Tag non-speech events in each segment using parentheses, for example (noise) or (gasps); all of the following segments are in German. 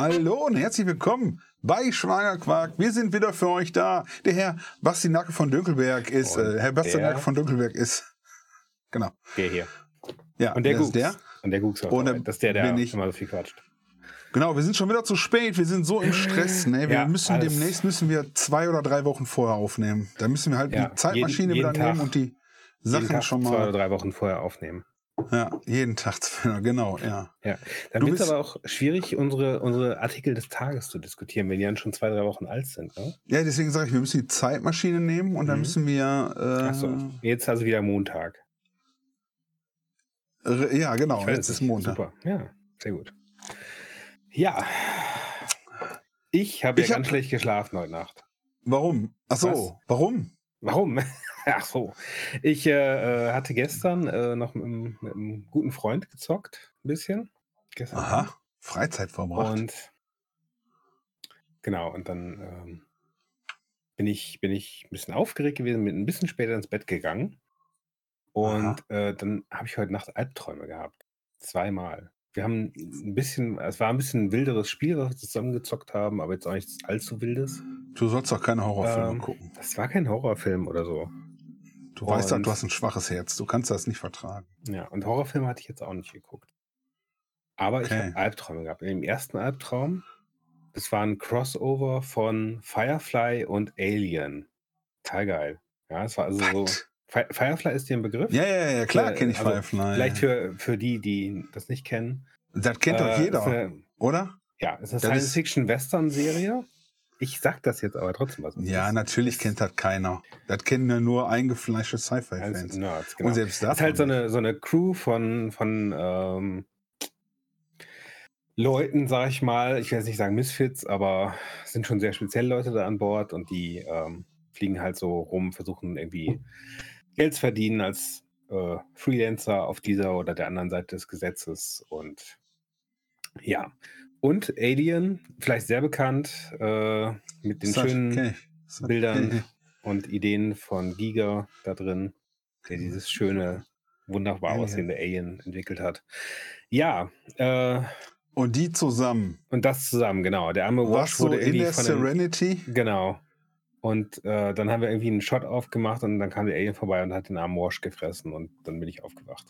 Hallo und herzlich willkommen bei Schwagerquark. Wir sind wieder für euch da. Der Herr Basti Nacke von Dünkelberg ist, äh, Herr Basti der- Nacke von Dünkelberg ist, genau. Der hier. Ja, Und der ist Gux. der. Und der Gux. Und der das ist der, der bin ich. immer so viel quatscht. Genau, wir sind schon wieder zu spät. Wir sind so im Stress. Ne? Wir Ja, müssen alles. demnächst müssen wir zwei oder drei Wochen vorher aufnehmen. Da müssen wir halt Ja, die Zeitmaschine jeden- jeden wieder nehmen Tag. und die Sachen schon zwei oder mal. drei Wochen vorher aufnehmen. Ja, jeden Tag. Genau, ja. Ja. Dann wird es aber auch schwierig, unsere, unsere Artikel des Tages zu diskutieren, wenn die dann schon zwei, drei Wochen alt sind. Ne? Ja, deswegen sage ich, wir müssen die Zeitmaschine nehmen und dann Mhm. müssen wir. Äh, Achso, jetzt also wieder Montag. Ja, genau. Jetzt ist. Montag. Super, ja, sehr gut. Ja, ich habe ja hab- ganz schlecht geschlafen heute Nacht. Warum? Ach so, Was? warum? Warum? Ach so. Ich äh, äh, hatte gestern äh, noch mit, einem- mit einem guten Freund gezockt, ein bisschen. Gestern. Aha, Freizeit verbracht. Und genau, und dann ähm, bin, ich, bin ich ein bisschen aufgeregt gewesen, bin ein bisschen später ins Bett gegangen. Und äh, dann habe ich heute Nacht Albträume gehabt. Zweimal. Wir haben ein bisschen, es war ein bisschen ein wilderes Spiel, was wir zusammen gezockt haben, aber jetzt auch nichts allzu wildes. Du sollst doch keine Horrorfilme Ähm, gucken. Das war kein Horrorfilm oder so. Du weißt doch, und- du hast ein schwaches Herz. Du kannst das nicht vertragen. Ja, und Horrorfilme hatte ich jetzt auch nicht geguckt. Aber ich Okay. habe Albträume gehabt. In dem ersten Albtraum, das war ein Crossover von Firefly und Alien. Total geil. Ja, es war also so. Was? Fi- Firefly ist dir ein Begriff? Ja, ja, ja, klar Äh, kenne ich also Firefly. Vielleicht für, für die, die das nicht kennen. das kennt doch Äh, jeder, Ist eine, oder? ja, ist eine Science-Fiction-Western-Serie. Ich sag das jetzt aber trotzdem was. Ja, natürlich kennt das keiner. Das kennen ja nur eingefleischte Sci-Fi-Fans. Nerds, genau. Und selbst Das ist halt so eine, so eine Crew von, von ähm, Leuten, sag ich mal, ich will jetzt nicht sagen Misfits, aber es sind schon sehr spezielle Leute da an Bord und die ähm, fliegen halt so rum, versuchen irgendwie Geld zu verdienen als äh, Freelancer auf dieser oder der anderen Seite des Gesetzes und ja. Und Alien, vielleicht sehr bekannt, äh, mit den schönen kenn ich. Das Bildern. ich. und Ideen von Giga da drin, der dieses schöne, wunderbar Alien. aussehende Alien entwickelt hat. Ja, äh, Und die zusammen. und das zusammen, genau. Der arme Was Wash so wurde in der von einem, Serenity? Genau. Und äh, dann haben wir irgendwie einen Shot aufgemacht und dann kam der Alien vorbei und hat den armen Wash gefressen und dann bin ich aufgewacht.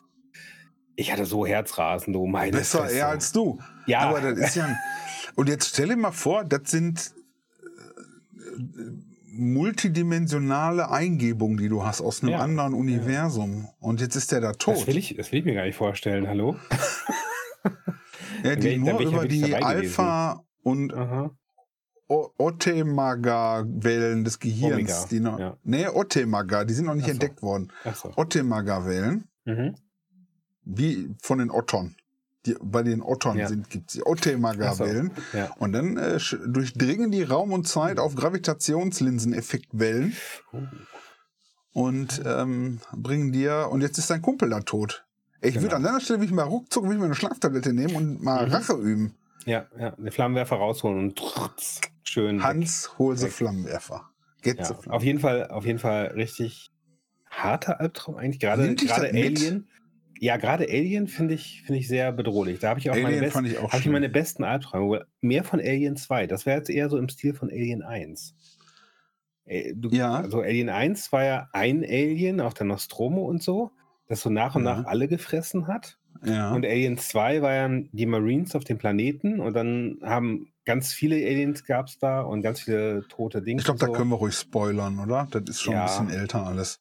Ich hatte so Herzrasen, du meine Besser Fresse. er als du. Ja, Aber das ist ja. Ein, und jetzt stell dir mal vor, das sind äh, multidimensionale Eingebungen, die du hast aus einem Ja, anderen Universum. Und jetzt ist der da das tot. will, ich, das will ich mir gar nicht vorstellen, hallo? (laughs) Ja, die ich- nur ich ja über die dabei gewesen. Alpha- und Otemaga-Wellen des Gehirns. Omega, Die noch, ja. Nee, Otemaga, die sind noch nicht so. entdeckt worden. Achso. Otemaga-Wellen, Mhm. Wie von den Otton. Die, bei den Otton Ja. sind gibt's die Otemaga-Wellen. Ja. Und dann äh, durchdringen die Raum und Zeit auf Gravitationslinseneffektwellen Uh. und ähm, bringen dir, und jetzt ist dein Kumpel da tot. Ich Genau. würde an deiner Stelle ich mal ruckzuck will ich mir eine Schlaftablette nehmen und mal Mhm. Rache üben. Ja, ja, den Flammenwerfer rausholen und schön. weg. Hans, hol sie weg. Flammenwerfer. Get Ja, auf jeden Fall, auf jeden Fall richtig harter Albtraum eigentlich. Gerade, gerade das mit? Ja, gerade Alien finde ich, finde ich sehr bedrohlich. Da habe ich auch meine, Alien best, fand ich auch ich meine besten Albträume. Mehr von Alien 2. Das wäre jetzt eher so im Stil von Alien 1. Äh, Du, Ja. Also Alien 1 war ja ein Alien auf der Nostromo und so, das so nach und Ja. nach alle gefressen hat. Ja. Und Alien 2 war ja die Marines auf dem Planeten und dann haben ganz viele Aliens gab es da und ganz viele tote Dinge. Ich glaube, da können wir ruhig spoilern, oder? Das ist schon Ja. ein bisschen älter alles.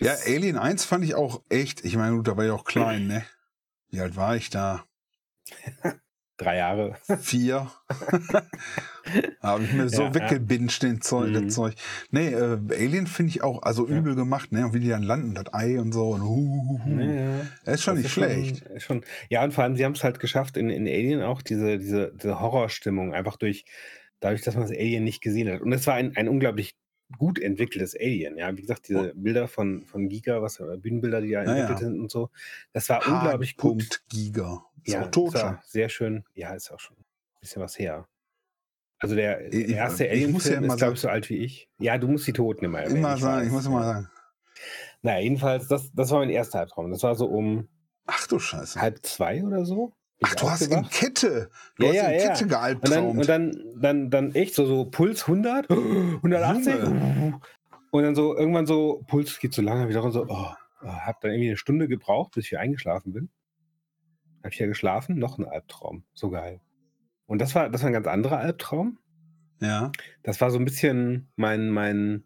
Ja, Das- Alien 1 fand ich auch echt, ich meine, da war ich auch klein, (laughs) ne? Wie alt war ich da? (laughs) Drei Jahre. Vier. (laughs) Habe ich mir so Ja, ja. weggebinscht, den Zeug, Mhm. das Zeug. Nee, äh, Alien finde ich auch, also Ja. übel gemacht, ne? Und wie die dann landen, das Ei und so. Und, hu, hu, hu. Ja, Das ist schon das nicht schlecht. Schon, ist schon, ja, und vor allem, sie haben es halt geschafft, in, in Alien auch diese, diese, diese Horrorstimmung, einfach durch, dadurch, dass man das Alien nicht gesehen hat. Und es war ein, ein unglaublich gut entwickeltes Alien, ja. Wie gesagt, diese Bilder von, von Giga, was Bühnenbilder, die da Ja, entwickelt ja. sind und so, das war unglaublich gut. Punkt Giga. Ist Ja, tot schon. sehr schön. Ja, ist auch schon ein bisschen was her. Also der Ich- erste ja Alien-Film immer ist, glaube ich, so alt wie ich. Ja, du musst die Toten immer erwähnen. Immer ich sagen, ich muss immer sagen. Naja, jedenfalls, das, das war mein erster Albtraum. Das war so um Ach du Scheiße. halb zwei oder so. Ach, du hast in. Kette. Du Ja, hast ja, in ja. Kette Und dann, gealbtraumt. und dann, dann, dann echt so, so Puls 100, 180. (gasps) Und dann so irgendwann so, Puls geht so lange wieder und so, oh, oh, hab dann irgendwie eine Stunde gebraucht, bis ich wieder eingeschlafen bin. Hab ich ja geschlafen, noch ein Albtraum. So geil. Und das war, das war ein ganz anderer Albtraum. ja. Das war so ein bisschen mein, mein,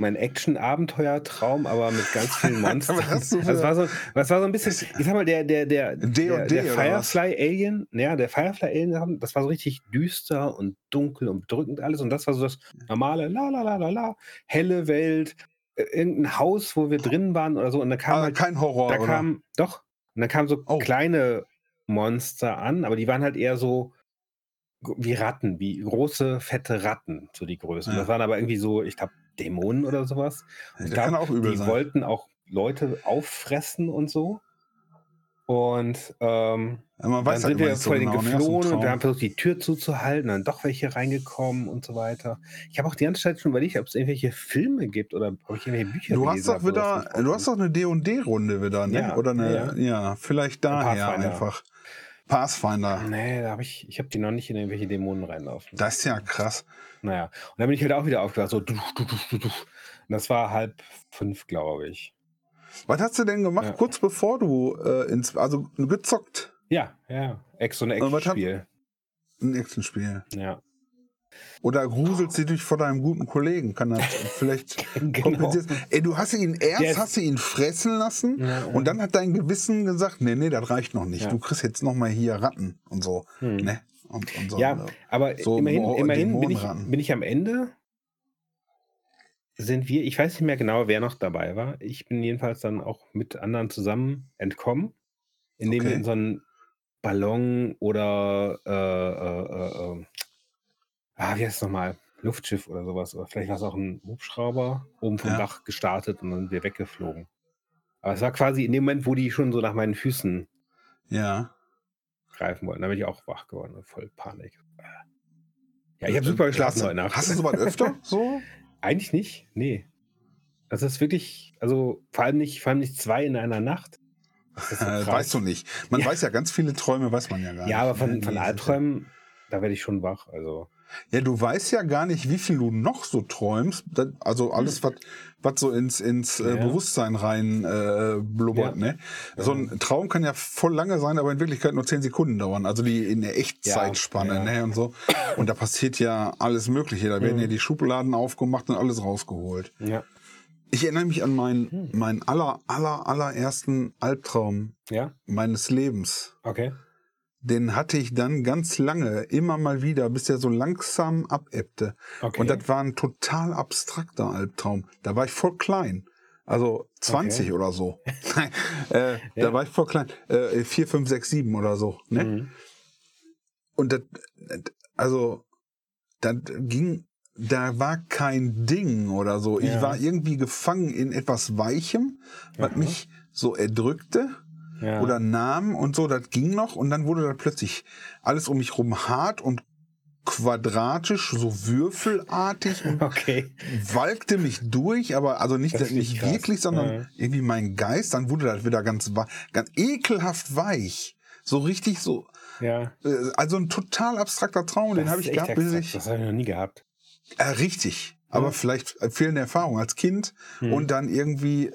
mein Action-Abenteuer-Traum, aber mit ganz vielen (laughs) Monstern. Für- das, war so, das war so ein bisschen, ich sag mal, der, der, der, der, der? Firefly-Alien, ja, der Firefly-Alien, das war so richtig düster und dunkel und bedrückend alles. Und das war so das normale, la la la la la, helle Welt, äh, irgendein Haus, wo wir drin waren oder so. Und da kam Aber halt kein Horror, da oder? kam, doch, und da kamen so Oh. kleine Monster an, aber die waren halt eher so wie Ratten, wie große, fette Ratten, so die Größe. Ja. Das waren aber irgendwie so, ich glaube, Dämonen oder sowas. das Ich kann glaub, auch übel die sein. wollten auch Leute auffressen und so. Und ähm, Ja, man dann weiß halt sind wir nicht so vor denen genau, ne? Geflohen und wir haben versucht, die Tür zuzuhalten, dann doch welche reingekommen und so weiter. Ich habe auch die ganze Zeit schon überlegt, ob es irgendwelche Filme gibt oder ob ich irgendwelche Bücher Du hast doch wieder, du hast doch eine D&D-Runde wieder, ne? Ja, Oder eine, ja. ja, vielleicht daher einfach. Pathfinder. Nee, da habe ich, ich habe die noch nicht in irgendwelche Dämonen reinlaufen. Das ist ja krass. Naja, und dann bin ich halt auch wieder aufgewacht, so du, du, du, du, du. Und das war halb fünf, glaube ich. Was hast du denn gemacht, Ja. kurz bevor du äh, ins, also gezockt, Ja, ja. Ex Und Action-Spiel. ein Actionspiel? Ja. Oder gruselst du dich vor deinem guten Kollegen? Kann das (laughs) vielleicht Genau. kompensierst? Ey, du hast ihn erst ist- hast du ihn fressen lassen Ja, und dann hat dein Gewissen gesagt, nee, nee, das reicht noch nicht. Ja. Du kriegst jetzt noch mal hier Ratten und so, Hm. ne? Und, und so. Ja, aber So immerhin, immerhin bin, ich, bin ich am Ende. Sind wir, ich weiß nicht mehr genau, wer noch dabei war. Ich bin jedenfalls dann auch mit anderen zusammen entkommen, indem wir Okay. in so einen Ballon oder äh, äh, äh, äh, ah, wie heißt es nochmal? Luftschiff oder sowas. Oder vielleicht war es auch ein Hubschrauber oben vom Ja. Dach gestartet und dann sind wir weggeflogen. Aber es war quasi in dem Moment, wo die schon so nach meinen Füßen Ja. greifen wollten. Da bin ich auch wach geworden. Voll Panik. Ja, ich habe super geschlafen heute Nacht. Hast du sowas öfter? (laughs) so? Eigentlich nicht, nee. Das ist wirklich, also vor allem nicht, vor allem nicht zwei in einer Nacht. So (laughs) weißt du nicht. Man Ja. weiß ja ganz viele Träume, weiß man ja gar nicht. Ja, aber von, von Albträumen, da werde ich schon wach. Also, Ja, du weißt ja gar nicht, wie viel du noch so träumst. Also alles, was was so ins, ins äh, Hm. Ja. Bewusstsein rein äh, blubbert. Ja. Ne? So ein Traum kann ja voll lange sein, aber in Wirklichkeit nur zehn Sekunden dauern. Also die in der Echtzeitspanne Ja. Ne? und so. Und da passiert ja alles Mögliche. Da werden Mhm. ja die Schubladen aufgemacht und alles rausgeholt. ja. Ich erinnere mich an meinen, Hm. meinen aller, aller, allerersten Albtraum meines Lebens. okay. Den hatte ich dann ganz lange, immer mal wieder, bis der so langsam abebbte. okay. Und das war ein total abstrakter Albtraum. Da war ich voll klein. Also 20 Okay. oder so. (laughs) Nein, äh, Ja. Da war ich voll klein. Äh, 4, 5, 6, 7 oder so. Ne? Mhm. Und das, also, das ging, da war kein Ding oder so. Ich Ja. war irgendwie gefangen in etwas Weichem, was Aha. mich so erdrückte ja. oder nahm und so, das ging noch und dann wurde das plötzlich alles um mich rum hart und quadratisch, so würfelartig und (laughs) Okay. walkte mich durch, aber also nicht, nicht krass. wirklich, sondern Ja. irgendwie mein Geist, dann wurde das wieder ganz, ganz ekelhaft weich. So richtig so, Ja. äh, also ein total abstrakter Traum, den Das habe ist ich gehabt, bis ich, Das habe ich noch nie gehabt. äh, richtig, aber Ja. vielleicht fehlende Erfahrung als Kind Hm. und dann irgendwie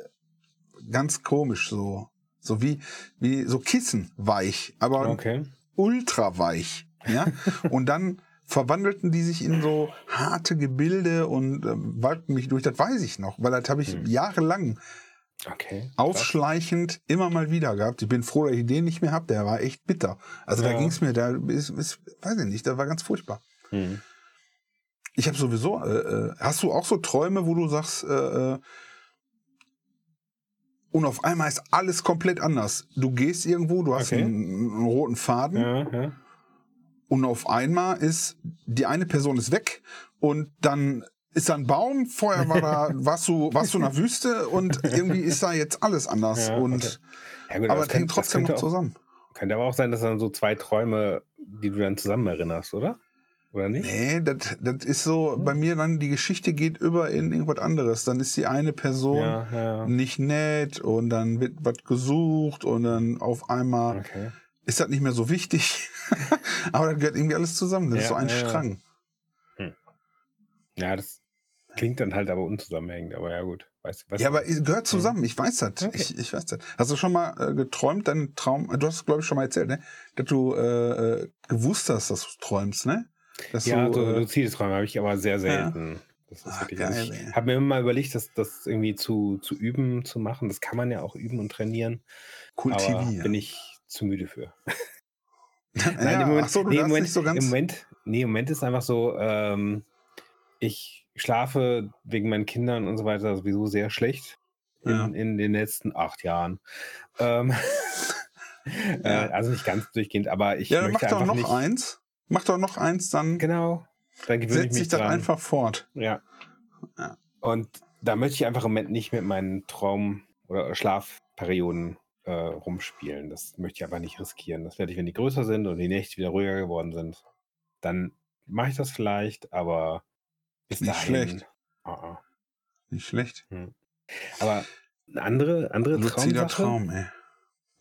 ganz komisch so, so wie, wie so Kissenweich, aber Okay. ultra weich. Ja? (laughs) und dann verwandelten die sich in so harte Gebilde und ähm, walkten mich durch. Das weiß ich noch, weil das habe ich Hm. jahrelang Okay. aufschleichend immer mal wieder gehabt. Ich bin froh, dass ich den nicht mehr habe. Der war echt bitter. Also da Ja. ging es mir, da ist, ist, weiß ich nicht, da war ganz furchtbar. Hm. Ich habe sowieso, äh, äh, hast du auch so Träume, wo du sagst, äh, äh, und auf einmal ist alles komplett anders. Du gehst irgendwo, du hast Okay. einen, einen roten Faden Ja, ja. und auf einmal ist die eine Person ist weg und dann ist da ein Baum, vorher war da, (laughs) warst du, warst du in der Wüste und irgendwie ist da jetzt alles anders. Ja, und, okay. Gut, aber das es hängt das trotzdem noch auch- zusammen. Könnte aber auch sein, dass dann so zwei Träume, die du dann zusammen erinnerst, oder? Oder nicht? Nee, das, das ist so, bei mir dann, die Geschichte geht über in irgendwas anderes. Dann ist die eine Person Ja, ja. nicht nett und dann wird was gesucht und dann auf einmal Okay. ist das nicht mehr so wichtig. (laughs) aber das gehört irgendwie alles zusammen. Das ist Ja, so ein. Strang. Ja, das klingt dann halt aber unzusammenhängend, aber ja gut. Weißt, weißt Ja, aber es gehört zusammen. Ich weiß das. Okay. Ich, ich weiß das. Hast du schon mal äh, geträumt, deinen Traum? Du hast es, glaube ich, schon mal erzählt, ne? Dass du äh, äh, gewusst hast, dass du träumst, ne? Dass ja, du, so äh, luzide Träume habe ich aber sehr selten. Das ist Ach, wirklich, also ich habe mir immer mal überlegt, das, das irgendwie zu, zu üben, zu machen. Das kann man ja auch üben und trainieren. Aber kultivieren. bin ich zu müde für. (laughs) ja, im Moment, so, nee, im Moment, nicht so ganz. Im Moment, nee, im Moment ist einfach so, ähm, ich schlafe wegen meinen Kindern und so weiter sowieso sehr schlecht in, Ja. in den letzten acht Jahren. Ähm, (laughs) Ja. (laughs) äh, also nicht ganz durchgehend, aber ich ja, dann mach möchte doch einfach noch nicht. eins. Mach doch noch eins, dann Genau. Dann gewöhne ich dran. einfach fort. Ja. Ja. Und da möchte ich einfach im Moment nicht mit meinen Traum- oder Schlafperioden äh, rumspielen. Das möchte ich einfach nicht riskieren. Das werde ich, wenn die größer sind und die Nächte wieder ruhiger geworden sind, dann mache ich das vielleicht, aber bis Nicht dahin. schlecht. Ah, ah. Nicht schlecht. Aber eine andere, andere Traumsache, Traum, ey.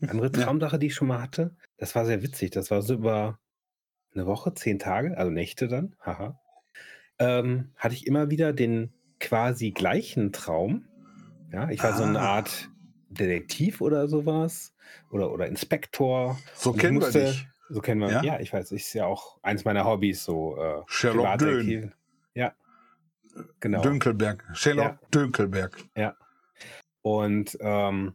andere. Traumsache, die ich schon mal hatte, das war sehr witzig. Das war so über eine Woche, zehn Tage, also Nächte dann, haha, ähm, hatte ich immer wieder den quasi gleichen Traum. Ja, ich war so eine Ah. Art Detektiv oder sowas oder, oder Inspektor. So kennen wir musste- dich. So kennen wir, Ja? ja, ich weiß, ist ja auch eins meiner Hobbys, so äh, Sherlock Privatdetektiv. Ja, genau. Dünkelberg. Sherlock Dünkelberg. Und ähm,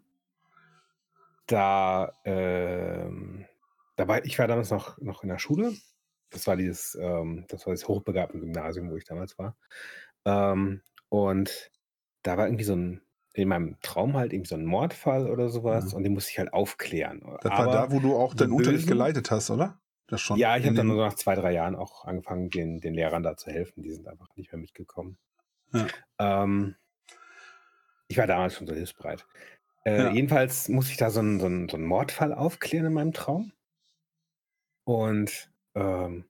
da, ähm, da war, ich war damals noch, noch in der Schule. Das war dieses, ähm, das war das hochbegabten Gymnasium, wo ich damals war. Ähm, und da war irgendwie so ein, in meinem Traum halt irgendwie so ein Mordfall oder sowas Ja. und den musste ich halt aufklären. Das Aber, war da, wo du auch deinen Unterricht geleitet hast, oder? Das schon. ja, ich habe dann nur nach zwei, drei Jahren auch angefangen, den, den Lehrern da zu helfen. Die sind einfach nicht mehr mitgekommen. Ja. Ähm, ich war damals schon so hilfsbereit. Äh, Ja. Jedenfalls musste ich da so einen, so, einen, so einen Mordfall aufklären in meinem Traum. Und ähm,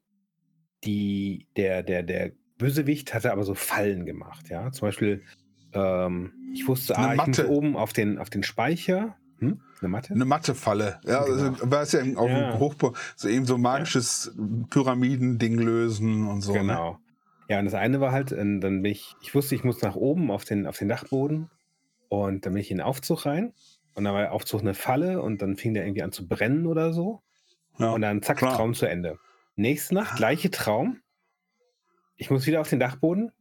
die, der, der, der Bösewicht hatte aber so Fallen gemacht, ja. Zum Beispiel, ähm, ich wusste, Eine ah, ich muss Matte. oben auf den, auf den Speicher. Hm? Eine Matte? Eine Mathefalle. Ja, Genau. also, war es ja auf Ja. dem Hochbau, so eben so magisches Pyramiden-Ding lösen und so. Ne? Genau. Ja, und das eine war halt, äh, dann bin ich, ich wusste, ich muss nach oben auf den, auf den Dachboden und dann bin ich in den Aufzug rein und dann war der Aufzug eine Falle und dann fing der irgendwie an zu brennen oder so Ja. und dann zack, klar. Traum zu Ende. Nächste Nacht, gleiche Traum. Ich muss wieder auf den Dachboden.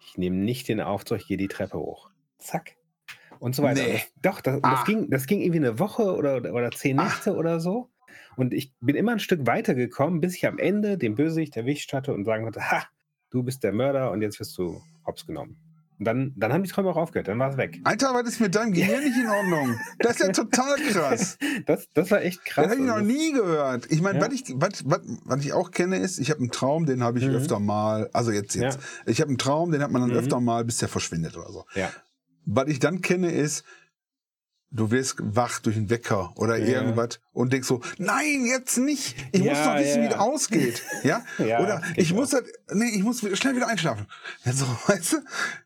Ich nehme nicht den Aufzug, ich gehe die Treppe hoch. Zack. Und so weiter. Nee. Das, doch, das, Ah. das, ging, das ging irgendwie eine Woche oder, oder, zehn Ah. Nächte oder so. Und ich bin immer ein Stück weiter gekommen, bis ich am Ende den Bösewicht erwischt hatte und sagen konnte, ha, du bist der Mörder und jetzt wirst du hops genommen. Und dann, dann haben die Träume auch aufgehört, dann war es weg. Alter, was ist mit deinem Gehirn nicht in Ordnung? Das ist ja total krass. (laughs) Das, das war echt krass. Das habe ich noch Also, nie gehört. Ich meine, Ja. was, ich, was, was, was ich auch kenne, ist, ich habe einen Traum, den habe ich Mhm. öfter mal, also jetzt, jetzt. Ja. Ich habe einen Traum, den hat man dann Mhm. öfter mal, bis der verschwindet oder so. Ja. Was ich dann kenne, ist, du wirst wach durch einen Wecker oder Ja. irgendwas und denkst so, nein, jetzt nicht. Ich muss Ja, doch wissen, ja. wie das ausgeht. Ja? (laughs) Oder ich muss das, nee, ich muss schnell wieder einschlafen. So, (laughs) weißt du?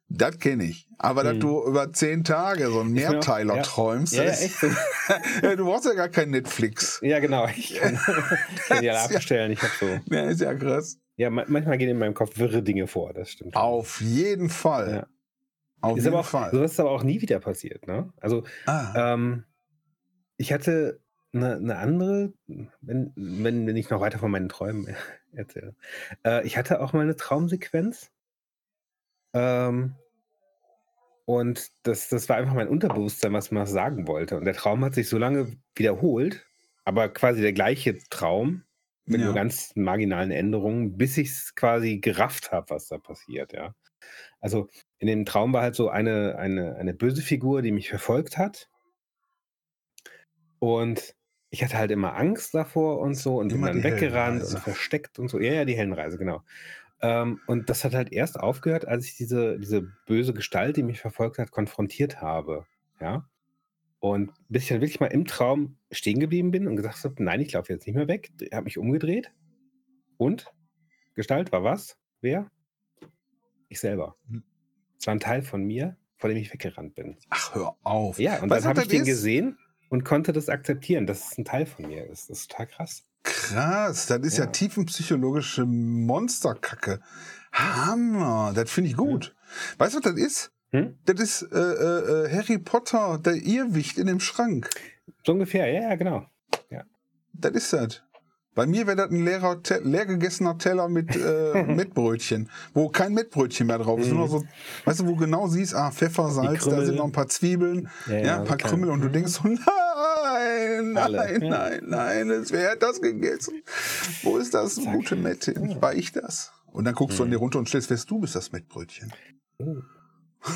Das kenne ich. Aber dass Mhm. du über zehn Tage so einen Mehrteiler ja. träumst, Ja, ja, echt. (laughs) du brauchst ja gar kein Netflix. Ja, genau. Ich kann, kann die alle Ja. abstellen. Ich habe so. Ja, ist ja krass. Ja, ma- manchmal gehen in meinem Kopf wirre Dinge vor, das stimmt. Auf jeden Fall. Auf ist jeden aber auch, Fall. sowas ist aber auch nie wieder passiert, ne? Also, ah, ähm, ich hatte eine, eine andere, wenn, wenn, wenn ich noch weiter von meinen Träumen (laughs) erzähle. Äh, ich hatte auch mal eine Traumsequenz. Ähm, und das, das war einfach mein Unterbewusstsein, was was sagen wollte. Und der Traum hat sich so lange wiederholt, aber quasi der gleiche Traum mit Ja. nur ganz marginalen Änderungen, bis ich es quasi gerafft habe, was da passiert, ja. Also in dem Traum war halt so eine, eine, eine böse Figur, die mich verfolgt hat. Und ich hatte halt immer Angst davor und so und bin Immer dann die weggerannt und versteckt und so. Ja, ja, die Hellenreise, genau. Ähm, und das hat halt erst aufgehört, als ich diese, diese böse Gestalt, die mich verfolgt hat, konfrontiert habe. Ja. Und bis ich dann wirklich mal im Traum stehen geblieben bin und gesagt habe, nein, ich laufe jetzt nicht mehr weg. Ich habe mich umgedreht. Und? Gestalt war was? Wer? Ich selber. Hm. Es war ein Teil von mir, vor dem ich weggerannt bin. ach, hör auf. Ja, und Weißt dann habe ich was den ist? gesehen und konnte das akzeptieren, dass es ein Teil von mir ist. Das ist total krass. Krass, das ist ja, Ja. tiefenpsychologische Monsterkacke. Hammer, das finde ich gut. Weißt du, was das ist? Hm? Das ist äh, äh, äh, Harry Potter, der Irrwicht in dem Schrank. So ungefähr, ja, ja, genau. Das ist das. Bei mir wäre das ein leerer, Te leer gegessener Teller mit äh, (laughs) Mettbrötchen, wo kein Mettbrötchen mehr drauf ist. Nur noch so, weißt du, wo genau siehst, ah, Pfeffer, Salz, da sind noch ein paar Zwiebeln, Ja, ja, ja, ein paar klar. Krümel und du denkst so, (laughs) nein, nein, ja. nein, nein, es- hat das gegessen? Wo ist das gute Mett hin? War ich das? Und dann guckst du an dir runter und stellst fest, du bist das Mettbrötchen. Oh. (laughs)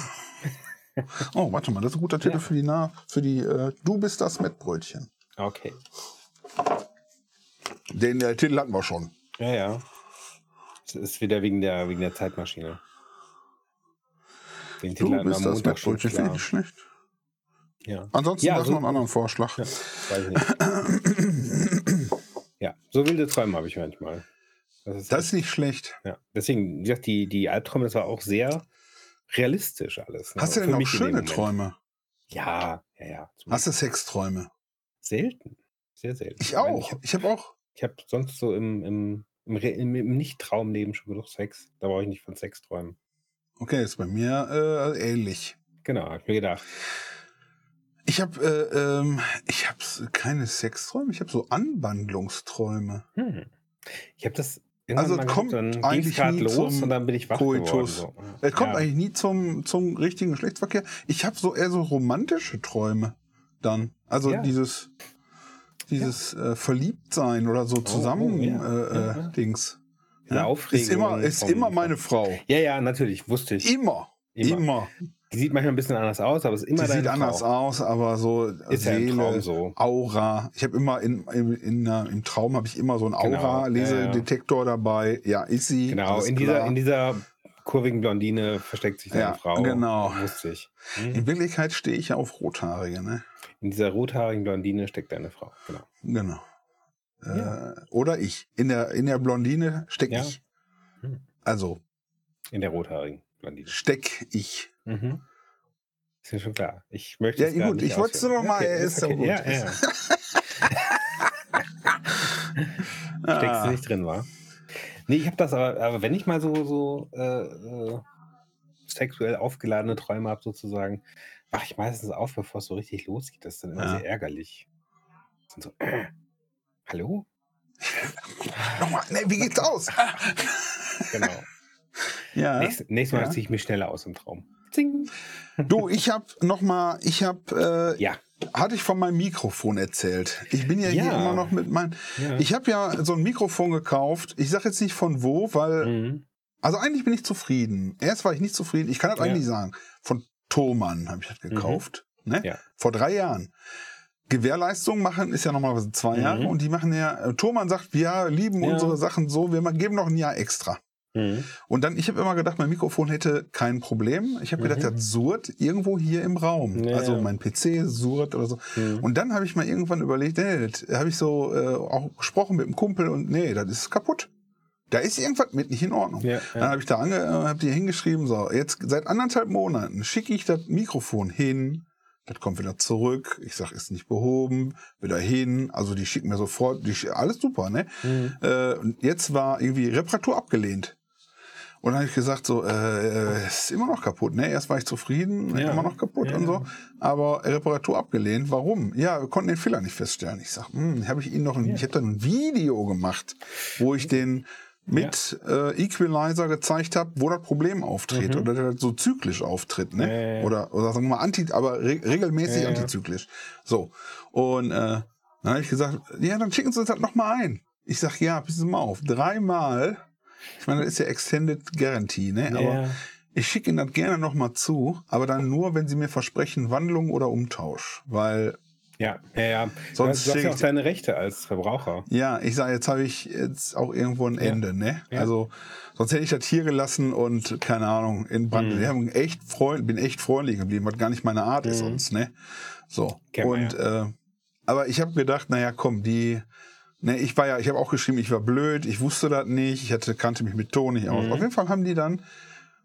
Oh, warte mal, das ist ein guter Titel Ja. für die, Na für die äh, Du bist das Mettbrötchen. Okay. Den äh, Titel hatten wir schon. Ja, ja. Es ist wieder wegen der, wegen der Zeitmaschine. Den Du Titel wir bist das Montag schon klar. ich nicht schlecht. Ja. Ansonsten Ja, hast so- du noch einen anderen Vorschlag. ja, weiß ich nicht. (clears throat) ja, so wilde Träume habe ich manchmal. Das ist, Das ist nicht schlecht. ja. Deswegen, wie gesagt, die, die Albträume, das war auch sehr realistisch alles. ne? Hast du denn auch schöne. Träume? Ja, ja, ja. Hast du Sexträume? Selten. Sehr selten. Ich auch. Ich habe auch. Ich habe sonst so im, im, im, im, im Nicht-Traumleben schon genug Sex. Da brauche ich nicht von Sex träumen. Okay, ist bei mir äh, ähnlich. Genau, hab ich mir gedacht. Ich habe äh, ähm, ich habe keine Sexträume, ich habe so Anwandlungsträume. Hm. Ich habe das Also, mal kommt gehabt, dann eigentlich es nie los zum und dann bin ich wach geworden. So. Es kommt ja. eigentlich nie zum, zum richtigen Geschlechtsverkehr. Ich habe so eher so romantische Träume dann. Also Ja. dieses dieses äh, Verliebtsein oder so zusammen oh, ja. äh, Ja, äh, ja. Dings. Diese Aufregung Ist immer, ist immer meine Frau. Ja, ja, natürlich, wusste ich. Immer. Immer. Immer. Die sieht manchmal ein bisschen anders aus, aber ist immer Die sieht anders Frau. aus, aber so Ist ja Seele, so. Aura. Ich habe immer in, in, in, äh, im Traum habe ich immer so einen Genau, Aura-Lesedetektor dabei. Ja, ist sie. Genau, in dieser, klar. in dieser kurvigen Blondine versteckt sich deine Ja, Frau. genau. Wusste ich. Hm. In Wirklichkeit stehe ich ja auf Rothaarige, ne? In dieser rothaarigen Blondine steckt deine Frau. Genau. Genau. Ja. Äh, oder ich. In der, in der Blondine steck Ja. ich. Hm. Also In der rothaarigen Blondine. steck ich. Mhm. Ist mir schon klar. Ich möchte Ja, es gar gut, nicht ich wollte es nur noch mal, Okay, ist ja okay. gut. Ja, ja. (laughs) Steckst Ah. du nicht drin, war? Nee, ich habe das aber, aber wenn ich mal so, so äh, äh, sexuell aufgeladene Träume habe, sozusagen, wache ich meistens auf, bevor es so richtig losgeht. Das ist dann immer Ja. sehr ärgerlich. Sind so, äh, hallo? (laughs) Nochmal, ne, wie geht's aus? (laughs) Genau. ja. Nächstes, nächstes Mal Ja. ziehe ich mich schneller aus im Traum. Zing. Du, ich habe noch mal, ich habe, äh, Ja. hatte ich von meinem Mikrofon erzählt. Ich bin ja, hier Ja. immer noch mit meinem. ja. Ich habe ja so ein Mikrofon gekauft. Ich sage jetzt nicht von wo, weil Mhm. Also eigentlich bin ich zufrieden. Erst war ich nicht zufrieden. Ich kann das Ja. eigentlich sagen. Von Thomann habe ich das gekauft. Ne? Ja. Vor drei Jahren. Gewährleistung machen ist ja normalerweise zwei Mhm. Jahre und die machen ja, äh, Thomann sagt, wir lieben Ja. unsere Sachen so, wir geben noch ein Jahr extra. Mhm. Und dann, ich habe immer gedacht, mein Mikrofon hätte kein Problem. Ich habe gedacht, Mhm. das surrt irgendwo hier im Raum. Ja, also mein PC surrt oder so. Mhm. Und dann habe ich mal irgendwann überlegt, nee, das habe ich so äh, auch gesprochen mit einem Kumpel und nee, das ist kaputt. Da ist irgendwas mit nicht in Ordnung. Ja, Dann ja. habe ich da ange, äh, hab die hingeschrieben, so, jetzt seit anderthalb Monaten schicke ich das Mikrofon hin, das kommt wieder zurück, ich sag, ist nicht behoben, wieder hin, also die schicken mir sofort, die, alles super, ne? Mhm. Äh, und jetzt war irgendwie Reparatur abgelehnt. Und dann habe ich gesagt, so, äh, äh, ist immer noch kaputt, ne? Erst war ich zufrieden, Ja. immer noch kaputt Ja. und so, aber Reparatur abgelehnt. Warum? Ja, wir konnten den Fehler nicht feststellen. Ich sag, hm, habe ich Ihnen noch, ein, Ja. ich habe dann ein Video gemacht, wo ich den mit äh, Equalizer gezeigt habe, wo das Problem auftritt Mhm. oder der so zyklisch auftritt, ne? Ja, ja, ja. Oder, oder sagen wir mal anti, aber re regelmäßig Ja, ja. antizyklisch. So. Und äh, dann habe ich gesagt, ja, dann schicken Sie uns das nochmal ein. Ich sag, ja, passen Sie mal auf. Dreimal, ich meine, das ist ja Extended Guarantee, ne? Aber Ja. ich schicke Ihnen das gerne nochmal zu, aber dann nur, wenn Sie mir versprechen, Wandlung oder Umtausch. Weil, Ja, ja, ja. Sonst du hast, ja auch deine Rechte als Verbraucher. ja, ich sage, jetzt habe ich jetzt auch irgendwo ein Ja. Ende, ne? Ja. Also, sonst hätte ich das hier gelassen und, keine Ahnung, in Brand. Mhm. Haben echt freund, bin echt freundlich geblieben, was gar nicht meine Art ist Mhm. sonst, ne? So. Kennt man und, äh, aber ich habe gedacht, naja, komm, die, ne, ich war ja, ich habe auch geschrieben, ich war blöd, ich wusste das nicht, ich hatte, kannte mich mit Ton nicht aus. Mhm. Auf jeden Fall haben die dann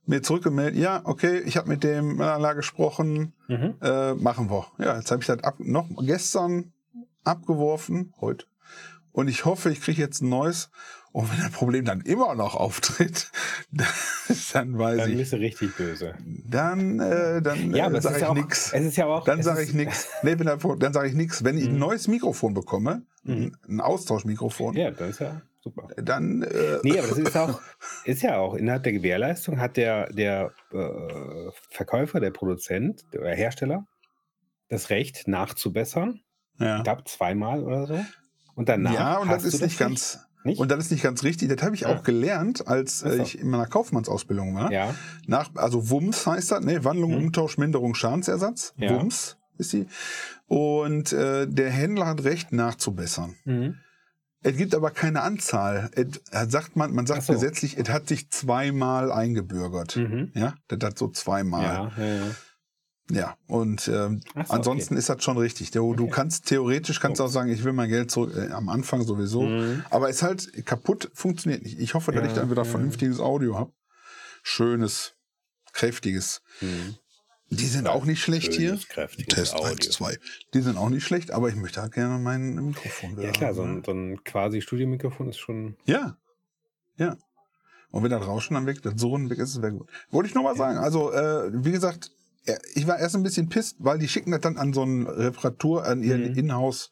mir zurückgemeldet, ja, okay, ich habe mit dem Malala gesprochen, Mhm. äh, machen wir. Ja, jetzt habe ich das ab, noch gestern abgeworfen, heute. Und ich hoffe, ich kriege jetzt ein neues. Und wenn das Problem dann immer noch auftritt, (laughs) dann weiß Dann ich, bist du richtig böse. dann, äh, dann Ja, äh, sage ich ja nichts. es ist ja auch, Dann sage ich nichts. Nee, wenn das- dann sage ich nichts. Wenn ich ein Mhm. neues Mikrofon bekomme, Mhm. ein Austauschmikrofon, Ja, das ist ja super. dann äh, Nee, aber das ist auch, ist ja auch innerhalb der Gewährleistung hat der, der äh, Verkäufer, der Produzent, der Hersteller das Recht nachzubessern. ja. Ich glaube zweimal oder so. Und danach. ja, und das ist nicht Recht? ganz. Nicht? Und das ist nicht ganz richtig. Das habe ich Ja. auch gelernt, als äh, ich in meiner Kaufmannsausbildung war. ja. Nach, also WUMS heißt das, ne? Wandlung, Mhm. Umtausch, Minderung, Schadensersatz. Ja. WUMS ist die. Und äh, der Händler hat Recht nachzubessern. Mhm. Es gibt aber keine Anzahl. Es, er sagt man, man sagt so. gesetzlich, es hat sich zweimal eingebürgert. Mhm. Ja, das hat so zweimal. Ja, ja, ja. Ja, und ähm, so, ansonsten ist das schon richtig. Du, Okay. kannst theoretisch kannst So. auch sagen, ich will mein Geld zurück. Äh, am Anfang sowieso. Mhm. Aber ist halt kaputt, funktioniert nicht. Ich hoffe, dass ich dann wieder vernünftiges Audio habe. Schönes, kräftiges. Mhm. Die sind auch nicht schlecht hier. Test Audio. 1, 2. Die sind auch nicht schlecht, aber ich möchte halt gerne mein Mikrofon wieder Ja klar, so ein, so ein quasi Studiomikrofon ist schon. Ja. Ja. Und wenn das Rauschen dann weg, das Surren weg ist, es wäre gut. Wollte ich nur mal sagen. Also, äh, wie gesagt, äh, ich war erst ein bisschen pisst, weil die schicken das dann an so einen Reparatur, an ihren Mhm. Inhouse,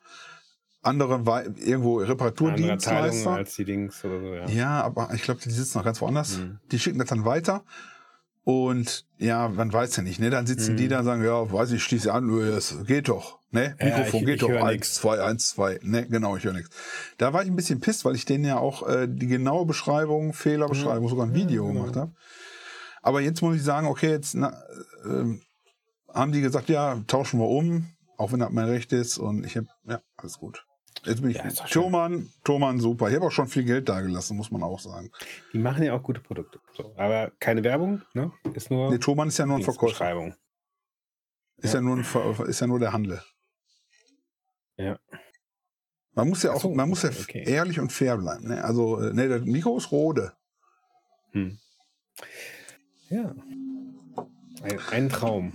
andere, irgendwo Reparaturdienstleister. als die Dings oder so, ja. Ja, aber ich glaube, die sitzen noch ganz woanders. Mhm. Die schicken das dann weiter. Und ja, man weiß ja nicht, ne? Dann sitzen Mhm. die da und sagen, ja, weiß ich, schließe an, nö, das geht doch. Ne? Ja, Mikrofon ich- geht ich doch. Eins, nix. zwei, eins, zwei. Ne, genau, ich höre nichts. Da war ich ein bisschen pisst, weil ich denen ja auch äh, die genaue Beschreibung, Fehlerbeschreibung, sogar ein Video Ja, genau. gemacht habe. Aber jetzt muss ich sagen, okay, jetzt na, ähm, haben die gesagt, ja, tauschen wir um, auch wenn das mein Recht ist. Und ich habe, ja, alles gut. Jetzt bin ich Ja, schön. Thomann, Thomann, super. Ich habe auch schon viel Geld da gelassen, muss man auch sagen. Die machen ja auch gute Produkte. So. Aber keine Werbung, ne? Ist nur Nee, Thomann ist ja nur ein Verkäufer. Ist ja. nur ein ist ja nur der Handel. Ja. Man muss ja auch, so, man muss ja okay. ehrlich und fair bleiben. Ne? Also, äh, ne, das Mikro ist Rode. Hm. Ja. Ein, ein Traum.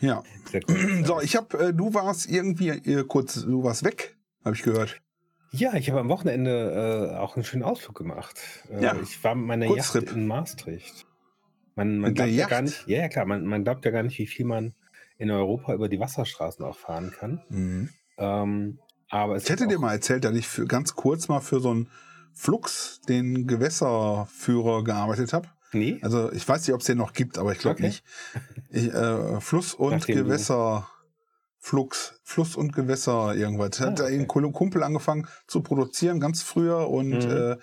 Ja. (laughs) So, ich habe, äh, du warst irgendwie äh, kurz, du warst weg, habe ich gehört. Ja, ich habe am Wochenende äh, auch einen schönen Ausflug gemacht. Äh, Ja. Ich war mit meiner Kurztrip. Yacht in Maastricht. Man, man glaubt ja gar nicht, ja, ja klar, man, man glaubt ja gar nicht, wie viel man in Europa über die Wasserstraßen auch fahren kann. Mhm. Ähm, aber es Ich hätte dir mal erzählt, dass ich für, ganz kurz mal für so einen Flux, den Gewässerführer, gearbeitet habe. Nee? Also ich weiß nicht, ob es den noch gibt, aber ich glaube Okay. nicht. Ich, äh, Fluss und Nachdem du- Gewässer, Flux, Fluss und Gewässer irgendwas. Hat Ah, da ein Kumpel angefangen zu produzieren, ganz früher und Mhm. äh,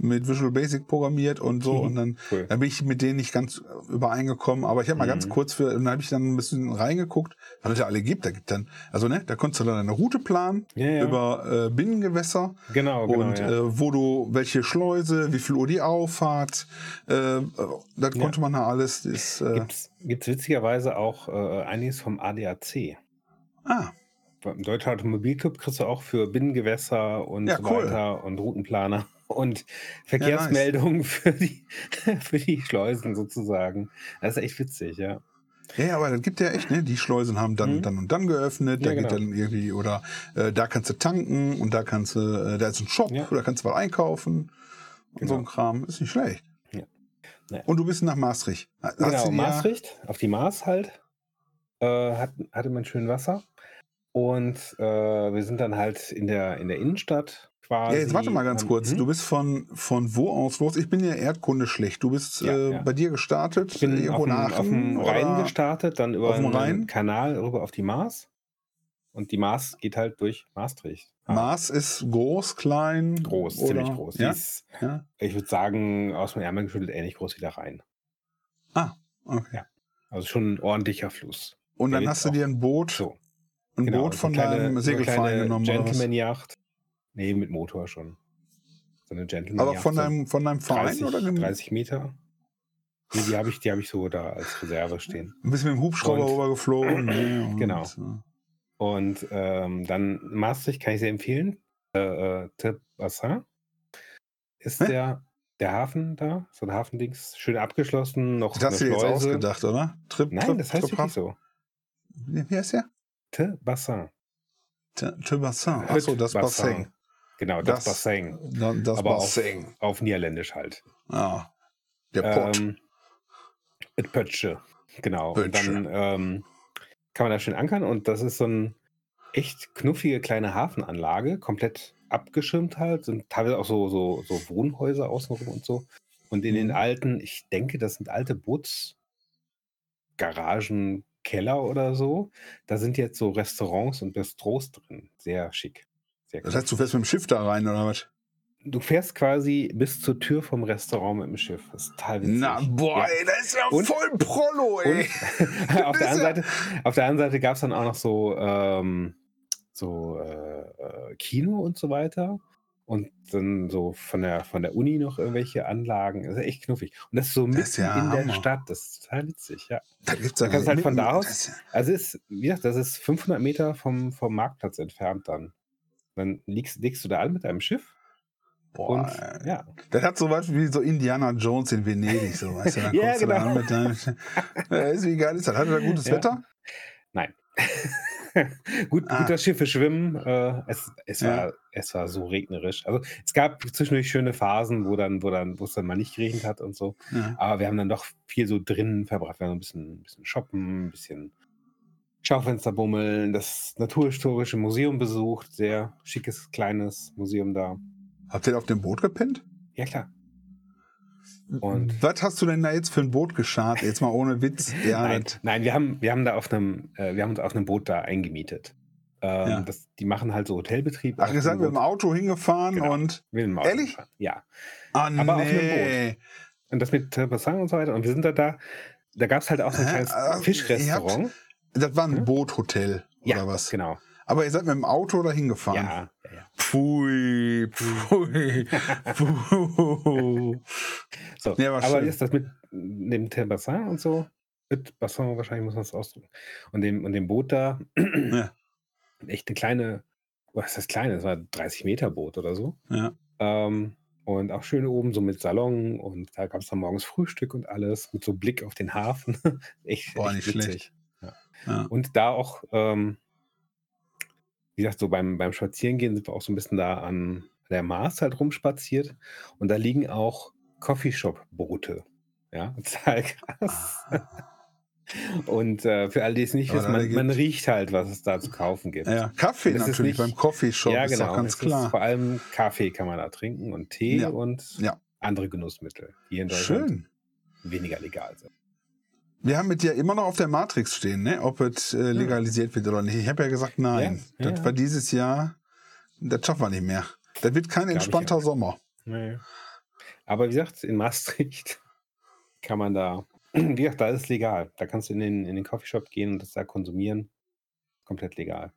mit Visual Basic programmiert und so. Mhm. Und dann, Cool. dann bin ich mit denen nicht ganz übereingekommen. Aber ich habe mal Mhm. ganz kurz für, dann habe ich dann ein bisschen reingeguckt, was es ja alle gibt. Da gibt dann, also ne, da konntest du dann eine Route planen Ja, ja. über äh, Binnengewässer genau, genau. und ja. äh, wo du, welche Schleuse, wie viel Uhr die auffahrt, äh, das konnte man da alles. Ist, äh, Gibt's, gibt's witzigerweise auch äh, einiges vom ADAC. Ah, Im Deutschen Automobilclub kriegst du auch für Binnengewässer und Ja, so cool. weiter und Routenplaner (laughs) und Verkehrsmeldungen für, die, (laughs) für die Schleusen sozusagen. Das ist echt witzig, ja. ja, ja, aber das gibt ja echt, ne? Die Schleusen haben dann, Mhm. dann und dann geöffnet, da Ja, geht genau. dann irgendwie, oder äh, da kannst du tanken und da kannst du, äh, da ist ein Shop, Ja. da kannst du was einkaufen und so Genau. ein Kram. Ist nicht schlecht. Ja. Naja. Und du bist nach Maastricht. Hast genau, Maastricht, auf die Maas halt. Äh, hat, hatte man schön Wasser. Und äh, wir sind dann halt in der, in der Innenstadt quasi. Ja, jetzt warte mal ganz kurz. hm? Du bist von, von wo aus los? Ich bin ja Erdkunde schlecht. Du bist Ja, äh, ja. bei dir gestartet, Ich bin irgendwo auf auf dem Rhein gestartet, dann über einen Rhein? Kanal rüber auf die Maas. Und die Maas geht halt durch Maastricht. Ah, Maß ist groß, klein? Groß, oder? ziemlich groß. Ja? ist, ja? ich würde sagen, aus dem Ärmel geschüttelt ähnlich groß wie der Rhein. Ah, okay. Also schon ein ordentlicher Fluss. Und Der dann hast du dir ein Boot, So, ein genau. Boot so von eine kleine- deinem so eine Segelverein kleine genommen. Gentleman-Yacht. Nee, mit Motor schon. So eine Gentleman-Yacht. Aber von so deinem, von deinem Verein 30, oder dem- 30 Meter. Nee, die habe ich, die hab ich so da als Reserve stehen. ein bisschen mit dem Hubschrauber Und- rübergeflogen? (clears throat) Und, Genau. Und ähm, dann Maastricht kann ich sehr empfehlen. Äh, äh, Tip Bassin ist Hä? der der Hafen da, so ein Hafendings, schön abgeschlossen, noch Das hast du jetzt ausgedacht, oder? Trip, Nein, Trip, das heißt Trip, wirklich so. Wie heißt der? Te Bassin. Te Bassin. Achso, das Bassin. Genau, das, Das- Bassin. Das Aber Bassin. auf, auf Niederländisch halt. Ja. Der Pott. Ähm, et Pötsche. Genau. Pötsche. Und dann ähm, kann man da schön ankern und das ist so ein echt knuffige kleine Hafenanlage, komplett abgeschirmt halt, sind teilweise auch so, so, so Wohnhäuser außenrum und so. Und in den Mhm. alten, ich denke, das sind alte Bootsgaragen, Keller oder so. Da sind jetzt so Restaurants und Bistros drin. Sehr schick. Sehr das heißt, du fährst mit dem Schiff da rein, oder was? Du fährst quasi bis zur Tür vom Restaurant mit dem Schiff. Das ist total witzig. Na, boah, Ja. ey, das ist ja Und- voll Prollo, ey. (laughs) (laughs) Auf, der anderen Seite, auf der anderen Seite gab es dann auch noch so, ähm, so äh, äh, Kino und so weiter. Und dann so von der, von der Uni noch irgendwelche Anlagen. Das ist echt knuffig. Und das ist so mitten ist ja in der Hammer. Stadt. Das ist total witzig, ja. Da gibt's Da kannst halt von da aus- Also ist, wie gesagt, das ist 500 Meter vom, vom Marktplatz entfernt dann. Dann liegst, legst du da an mit deinem Schiff. Boah, und ja, Das hat so was wie so Indiana Jones in Venedig, so, weißt du? Dann (laughs) Ja, kommst du da genau. an mit deinem, ist wie geil ist das? Hat er da gutes Ja. Wetter? (laughs) Gut, Ah. gut, Schiffe schwimmen. Äh, es, es, Ja. war, es war so regnerisch. Also es gab zwischendurch schöne Phasen, wo dann, wo dann, wo es dann mal nicht geregnet hat und so. Ja. Aber wir haben dann doch viel so drinnen verbracht. Wir haben ein bisschen, ein bisschen shoppen, ein bisschen Schaufenster bummeln, das Naturhistorische Museum besucht. Sehr schickes, kleines Museum da. Habt ihr auf dem Boot gepennt? Ja, klar. Und- Was hast du denn da jetzt für ein Boot geschart? Jetzt mal ohne Witz. Ja, (laughs) Nein, nein wir, haben, wir haben da auf einem, äh, wir haben uns auf einem Boot da eingemietet. Ähm, Ja. das, die machen halt so Hotelbetrieb. Ach, ihr seid mit dem Boot. Auto hingefahren Genau. und. Mit dem Auto Ehrlich? gefahren. Ja. Ah, Aber auf einem nee. Und das mit Bassin und so weiter. Und wir sind da da. Da gab es halt auch so ein kleines Äh, Fischrestaurant. Das war ein Hm? Boothotel Ja, oder was? Genau. Aber ihr seid mit dem Auto da hingefahren. Ja, ja, ja. Pfui, pfui, (laughs) pfui. So, Ja, war aber schön. ist das mit dem Bassin und so? Mit Bassin wahrscheinlich muss man es ausdrücken. Und dem, und dem Boot da. Ja. Echt eine kleine, was ist das kleine? Das war ein 30 Meter Boot oder so. Ja. Ähm, und auch schön oben so mit Salon und da gab es dann morgens Frühstück und alles mit so Blick auf den Hafen. (laughs) echt, Boah, echt nicht schlecht. witzig. Ja. Und da auch, ähm, wie gesagt, so beim, beim Spazierengehen sind wir auch so ein bisschen da an der Maas halt rumspaziert. Und da liegen auch Coffeeshop-Boote. Ja, (laughs) total krass. Und äh, für alle, die es nicht Aber da man, man riecht halt, was es da zu kaufen gibt. ja, Kaffee ist natürlich nicht- beim Coffeeshop, ja ist genau. doch ganz es Ist klar. vor allem Kaffee kann man da trinken und Tee Ja. und Ja. andere Genussmittel, die in Deutschland Schön. weniger legal sind. Wir haben mit dir immer noch auf der Matrix stehen, ne? ob es äh, legalisiert wird oder nicht. Ich habe ja gesagt, nein. Ja, das war dieses Jahr, das schaffen wir nicht mehr. Das wird kein entspannter. Sommer. Nee. Aber wie gesagt, in Maastricht (laughs) kann man da, wie gesagt, da ist es legal. Da kannst du in den, in den Coffeeshop gehen und das da konsumieren. Komplett legal.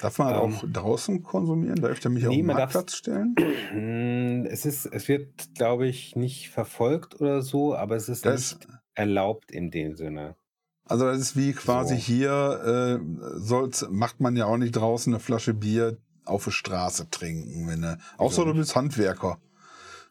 Darf man halt Ähm, auch draußen konsumieren? Darf ich mich auf nee, den man darf's- Marktplatz stellen? (clears throat) Es, ist, es wird, glaube ich, nicht verfolgt oder so, aber es ist Das, nicht erlaubt in dem Sinne. also das ist wie quasi So. hier, äh, soll's, macht man ja auch nicht draußen eine Flasche Bier auf der Straße trinken. Wenn du, außer nicht? du bist Handwerker.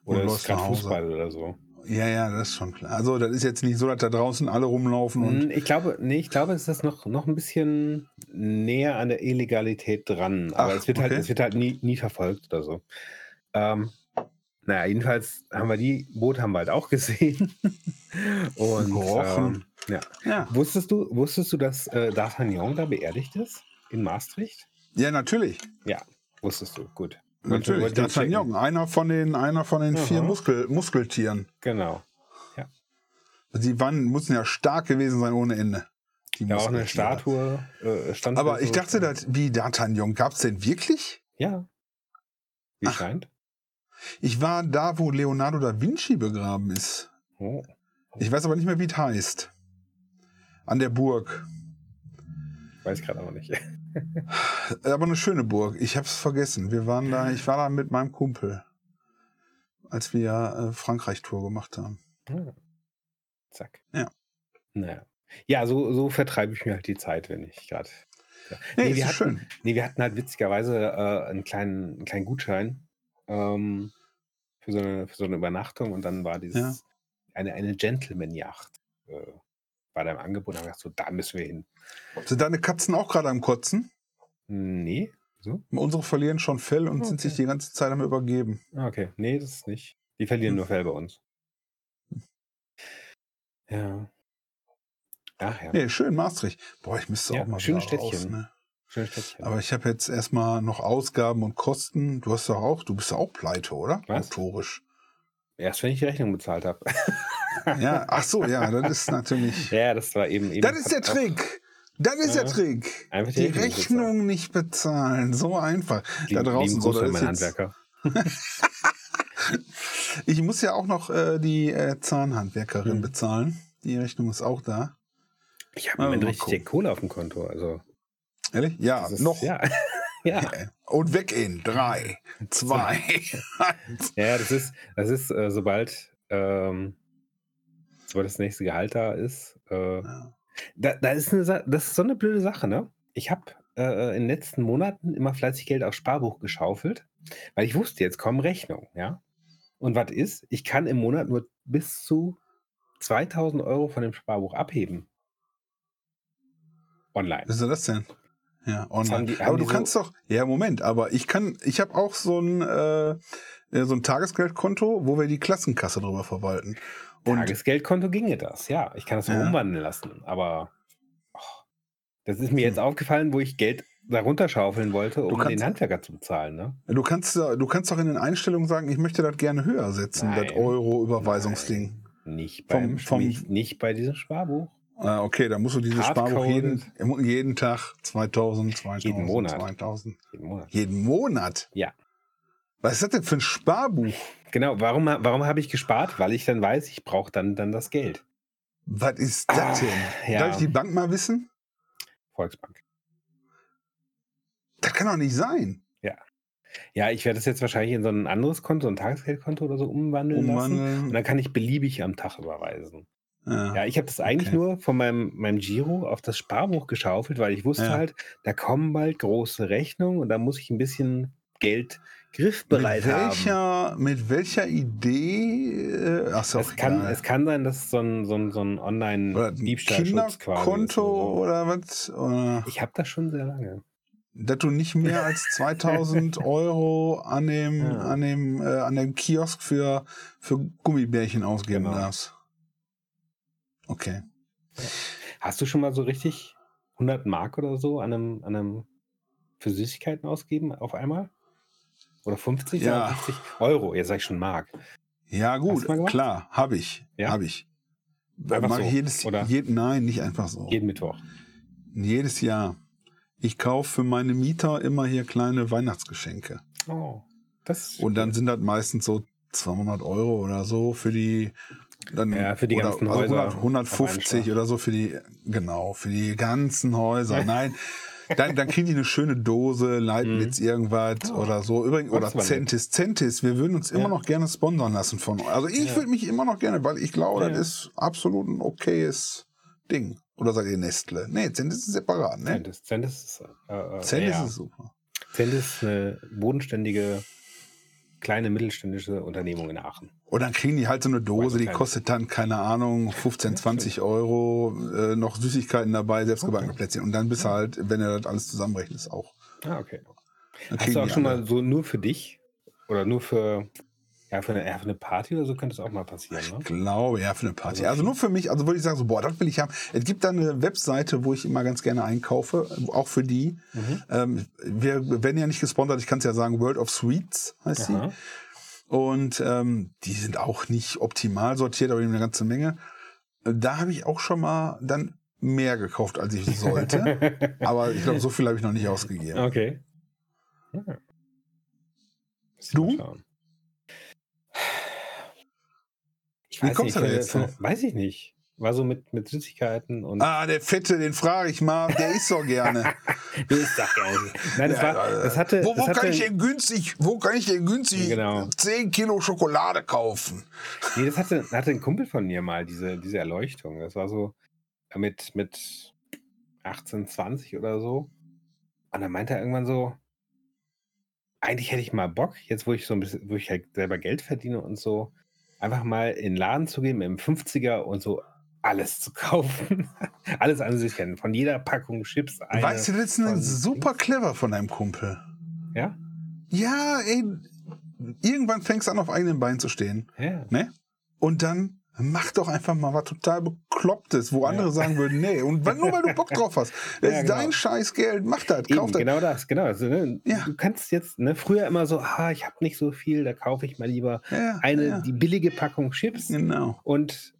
Oder es läufst ist gerade nach Hause. Fußball oder so. Ja, ja, das ist schon klar. Also das ist jetzt nicht so, dass da draußen alle rumlaufen und Mm, Ich glaube, nee, ich glaube, es ist noch, noch ein bisschen näher an der Illegalität dran. Aber Ach, es wird halt, okay. es wird halt nie, nie verfolgt oder so. Ähm, naja, jedenfalls haben wir die Boote haben wir halt auch gesehen. (laughs) Und Gerochen. ähm, ja. ja. Wusstest du, wusstest du, dass äh, D'Artagnan da beerdigt ist? In Maastricht? Ja, natürlich. Ja, wusstest du. Gut. Natürlich. Wollte checken. D'Artagnan, einer von den, einer von den vier Aha. Muskel, Muskeltieren. Genau. Die waren, mussten ja stark gewesen sein ohne Ende. Die Ja, auch eine. Statue. Äh, stand Aber ich dachte, dass, wie D'Artagnan, gab es denn wirklich? Ja. Wie Ach. scheint. Ich war da, wo Leonardo da Vinci begraben ist. Oh. Ich weiß aber nicht mehr, wie es heißt. An der Burg. Weiß gerade aber nicht. Aber eine schöne Burg. Ich habe es vergessen. Wir waren da, ich war da mit meinem Kumpel, als wir äh, Frankreich-Tour gemacht haben. Ah. Zack. Ja. Naja. Ja, so, so vertreibe ich mir halt die Zeit, wenn ich gerade. Ja. Nee, Nee, ist wir hatten, schön. nee, wir hatten halt witzigerweise äh, einen, kleinen, einen kleinen Gutschein ähm, für so eine, für so eine Übernachtung und dann war dieses Ja. eine, eine Gentleman-Yacht. Äh, war da im Angebot. Da habe gedacht, so, da müssen wir hin. Sind deine Katzen auch gerade am Kotzen? Nee, so? Unsere verlieren schon Fell und sind Okay. sich die ganze Zeit am Übergeben. Ah, Okay, nee, das ist nicht. Die verlieren Hm. nur Fell bei uns. Ja. Ach ja, Nee, schön, Maastricht. Boah, ich müsste Ja, auch mal schönes wieder raus, Städtchen. ne? schönes Städtchen. Aber ich habe jetzt erstmal noch Ausgaben und Kosten. Du hast doch auch, du bist ja auch pleite, oder? Was? Autorisch. Erst wenn ich die Rechnung bezahlt habe. (laughs) Ja, ach so, ja, das ist natürlich. (laughs) ja, das war eben. eben Das ist der Trick. Das ist der Ja. Trick. Einfach Die die Rechnung Rechnung nicht bezahlen. So einfach. Lieben, da draußen so, das ist jetzt, Handwerker. (laughs) Ich muss ja auch noch äh, die äh, Zahnhandwerkerin Hm. bezahlen. Die Rechnung ist auch da. Ich habe im Moment richtig gucken. Kohle auf dem Konto. Also, Ehrlich? Ja, ist, noch. (laughs) Ja. ja. Und weg in drei, zwei. Ja, das ist, das ist, äh, sobald, ähm, sobald das nächste Gehalt da ist, äh, Ja. da, da ist eine, Sa- das ist so eine blöde Sache, ne? Ich habe äh, in den letzten Monaten immer fleißig Geld aufs Sparbuch geschaufelt, weil ich wusste, jetzt kommen Rechnungen, ja? Und was ist? Ich kann im Monat nur bis zu 2000 Euro von dem Sparbuch abheben. Online. Was ist das denn? Ja, haben online. die- haben aber du so- kannst doch, ja, Moment, aber ich kann, ich habe auch so ein, äh, so ein Tagesgeldkonto, wo wir die Klassenkasse drüber verwalten. Und Tagesgeldkonto ginge das, ja. Ich kann das Ja. umwandeln lassen, aber oh, das ist mir jetzt Hm. aufgefallen, wo ich Geld darunter schaufeln wollte, um kannst- den Handwerker zu bezahlen, ne? du kannst, ja- du kannst doch in den Einstellungen sagen, ich möchte das gerne höher setzen, das. Euro-Überweisungsding. Nicht, Vom- beim, vom- nicht, nicht bei diesem Sparbuch. Ah, okay, da musst du dieses. Sparbuch jeden, jeden Tag 2000, 2000, Jeden Monat. 2000. Jeden Monat. Jeden Monat? Ja. Was ist das denn für ein Sparbuch? Genau, warum, warum habe ich gespart? Weil ich dann weiß, ich brauche dann, dann das Geld. Was ist das Ah, denn? ja. Darf ich die Bank mal wissen? Volksbank. Das kann doch nicht sein. Ja, ich werde das jetzt wahrscheinlich in so ein anderes Konto, ein Tagesgeldkonto oder so umwandeln lassen. Und Umwandeln. dann kann ich beliebig am Tag überweisen. Ja. Ja, ich habe das eigentlich Okay. nur von meinem, meinem Giro auf das Sparbuch geschaufelt, weil ich wusste Ja. halt, da kommen bald große Rechnungen und da muss ich ein bisschen Geld Mit griffbereit haben. welcher, mit welcher Idee? Äh, ach so, Es kann, es kann sein, dass so ein, so ein, so ein Online-Diebstahlschutz quasi so. oder was? Oder, Ich habe das schon sehr lange. dass du nicht mehr als (laughs) 2000 Euro an dem, Ja. an dem, äh, an dem Kiosk für, für Gummibärchen ausgeben Genau. darfst. Okay. Hast du schon mal so richtig 100 Mark oder so an einem, an einem für Süßigkeiten ausgeben auf einmal? Oder 50 Ja. oder 50 Euro? Jetzt sag ich schon Mark. Ja, gut, klar, habe ich. Ja? Habe ich. Einfach Mach so, jedes, oder? Je, nein, nicht einfach so. Jeden Mittwoch. Jedes Jahr. Ich kaufe für meine Mieter immer hier kleine Weihnachtsgeschenke. Oh, das Und dann sind das meistens so 200 Euro oder so für die. Dann, Ja, für die oder, ganzen also Häuser 100, auf 150 einen oder so für die, genau, für die ganzen Häuser. (laughs) Nein, dann, dann kriegen die eine schöne Dose, Leitblitz, irgendwas Oh. oder so. Übrigens, oder. Centis. Centis, wir würden uns immer Ja. noch gerne sponsern lassen von euch. Also ich Ja. würde mich immer noch gerne, weil ich glaube, Ja. das ist absolut ein okayes Ding. Oder seid ihr Nestle? Nee, Centis ist separat, ne? Zentis. Zentis ist, äh, äh, Centis ist super. Zentis ist eine bodenständige, kleine mittelständische Unternehmung in Aachen. Und dann kriegen die halt so eine Dose, die kostet dann, keine Ahnung, (laughs) 15, 20 Euro, äh, noch Süßigkeiten dabei, selbstgebackene Okay. Plätzchen. Und dann bist du halt, wenn du das alles zusammenrechnest, auch. Ah, okay. Dann Hast du auch schon alle. mal so nur für dich oder nur für, ja, für eine, ja, für eine Party oder so könnte es auch mal passieren, ne? Ich glaube, ja, für eine Party. Also Also nur für mich, also würde ich sagen, so, boah, das will ich haben. Es gibt da eine Webseite, wo ich immer ganz gerne einkaufe, auch für die. Mhm. Ähm, wir werden ja nicht gesponsert, ich kann es ja sagen, World of Sweets heißt sie. Und ähm, die sind auch nicht optimal sortiert, aber die haben eine ganze Menge. Da habe ich auch schon mal dann mehr gekauft, als ich sollte. (laughs) aber ich glaube, so viel habe ich noch nicht ausgegeben. Okay. Ja. Du? Ich Wie weiß kommst nicht, du da jetzt? Weiß ich nicht. War so mit, mit Süßigkeiten und. Ah, der Fette, den frage ich mal, der isst gerne. (laughs) Isst doch gar nicht. Nein, das, war, das hatte. wo wo das hatte kann ich denn günstig, wo kann ich denn günstig Genau. 10 Kilo Schokolade kaufen? Nee, das hatte, hatte ein Kumpel von mir mal, diese, diese Erleuchtung. Das war so äh, mit, mit 18, 20 oder so. Und dann meinte er irgendwann so, eigentlich hätte ich mal Bock, jetzt wo ich so ein bisschen, wo ich halt selber Geld verdiene und so, einfach mal in den Laden zu gehen mit dem 50er und so alles zu kaufen. (laughs) alles an sich kennen. Von jeder Packung Chips. Eine weißt du, das ist super clever von deinem Kumpel. Ja? Ja, ey. Irgendwann fängst du an, auf eigenen Beinen zu stehen. Ja. Ne? Und dann mach doch einfach mal was total Beklopptes, wo andere sagen würden, nee. Und nur weil du Bock drauf hast. (laughs) Das ja, ist genau. dein scheiß Geld, mach das, kauf das. Genau das, genau. Also, ne, ja. Du kannst jetzt, ne, früher immer so, ah, ich habe nicht so viel, da kaufe ich mal lieber eine, die billige Packung Chips. Genau. Und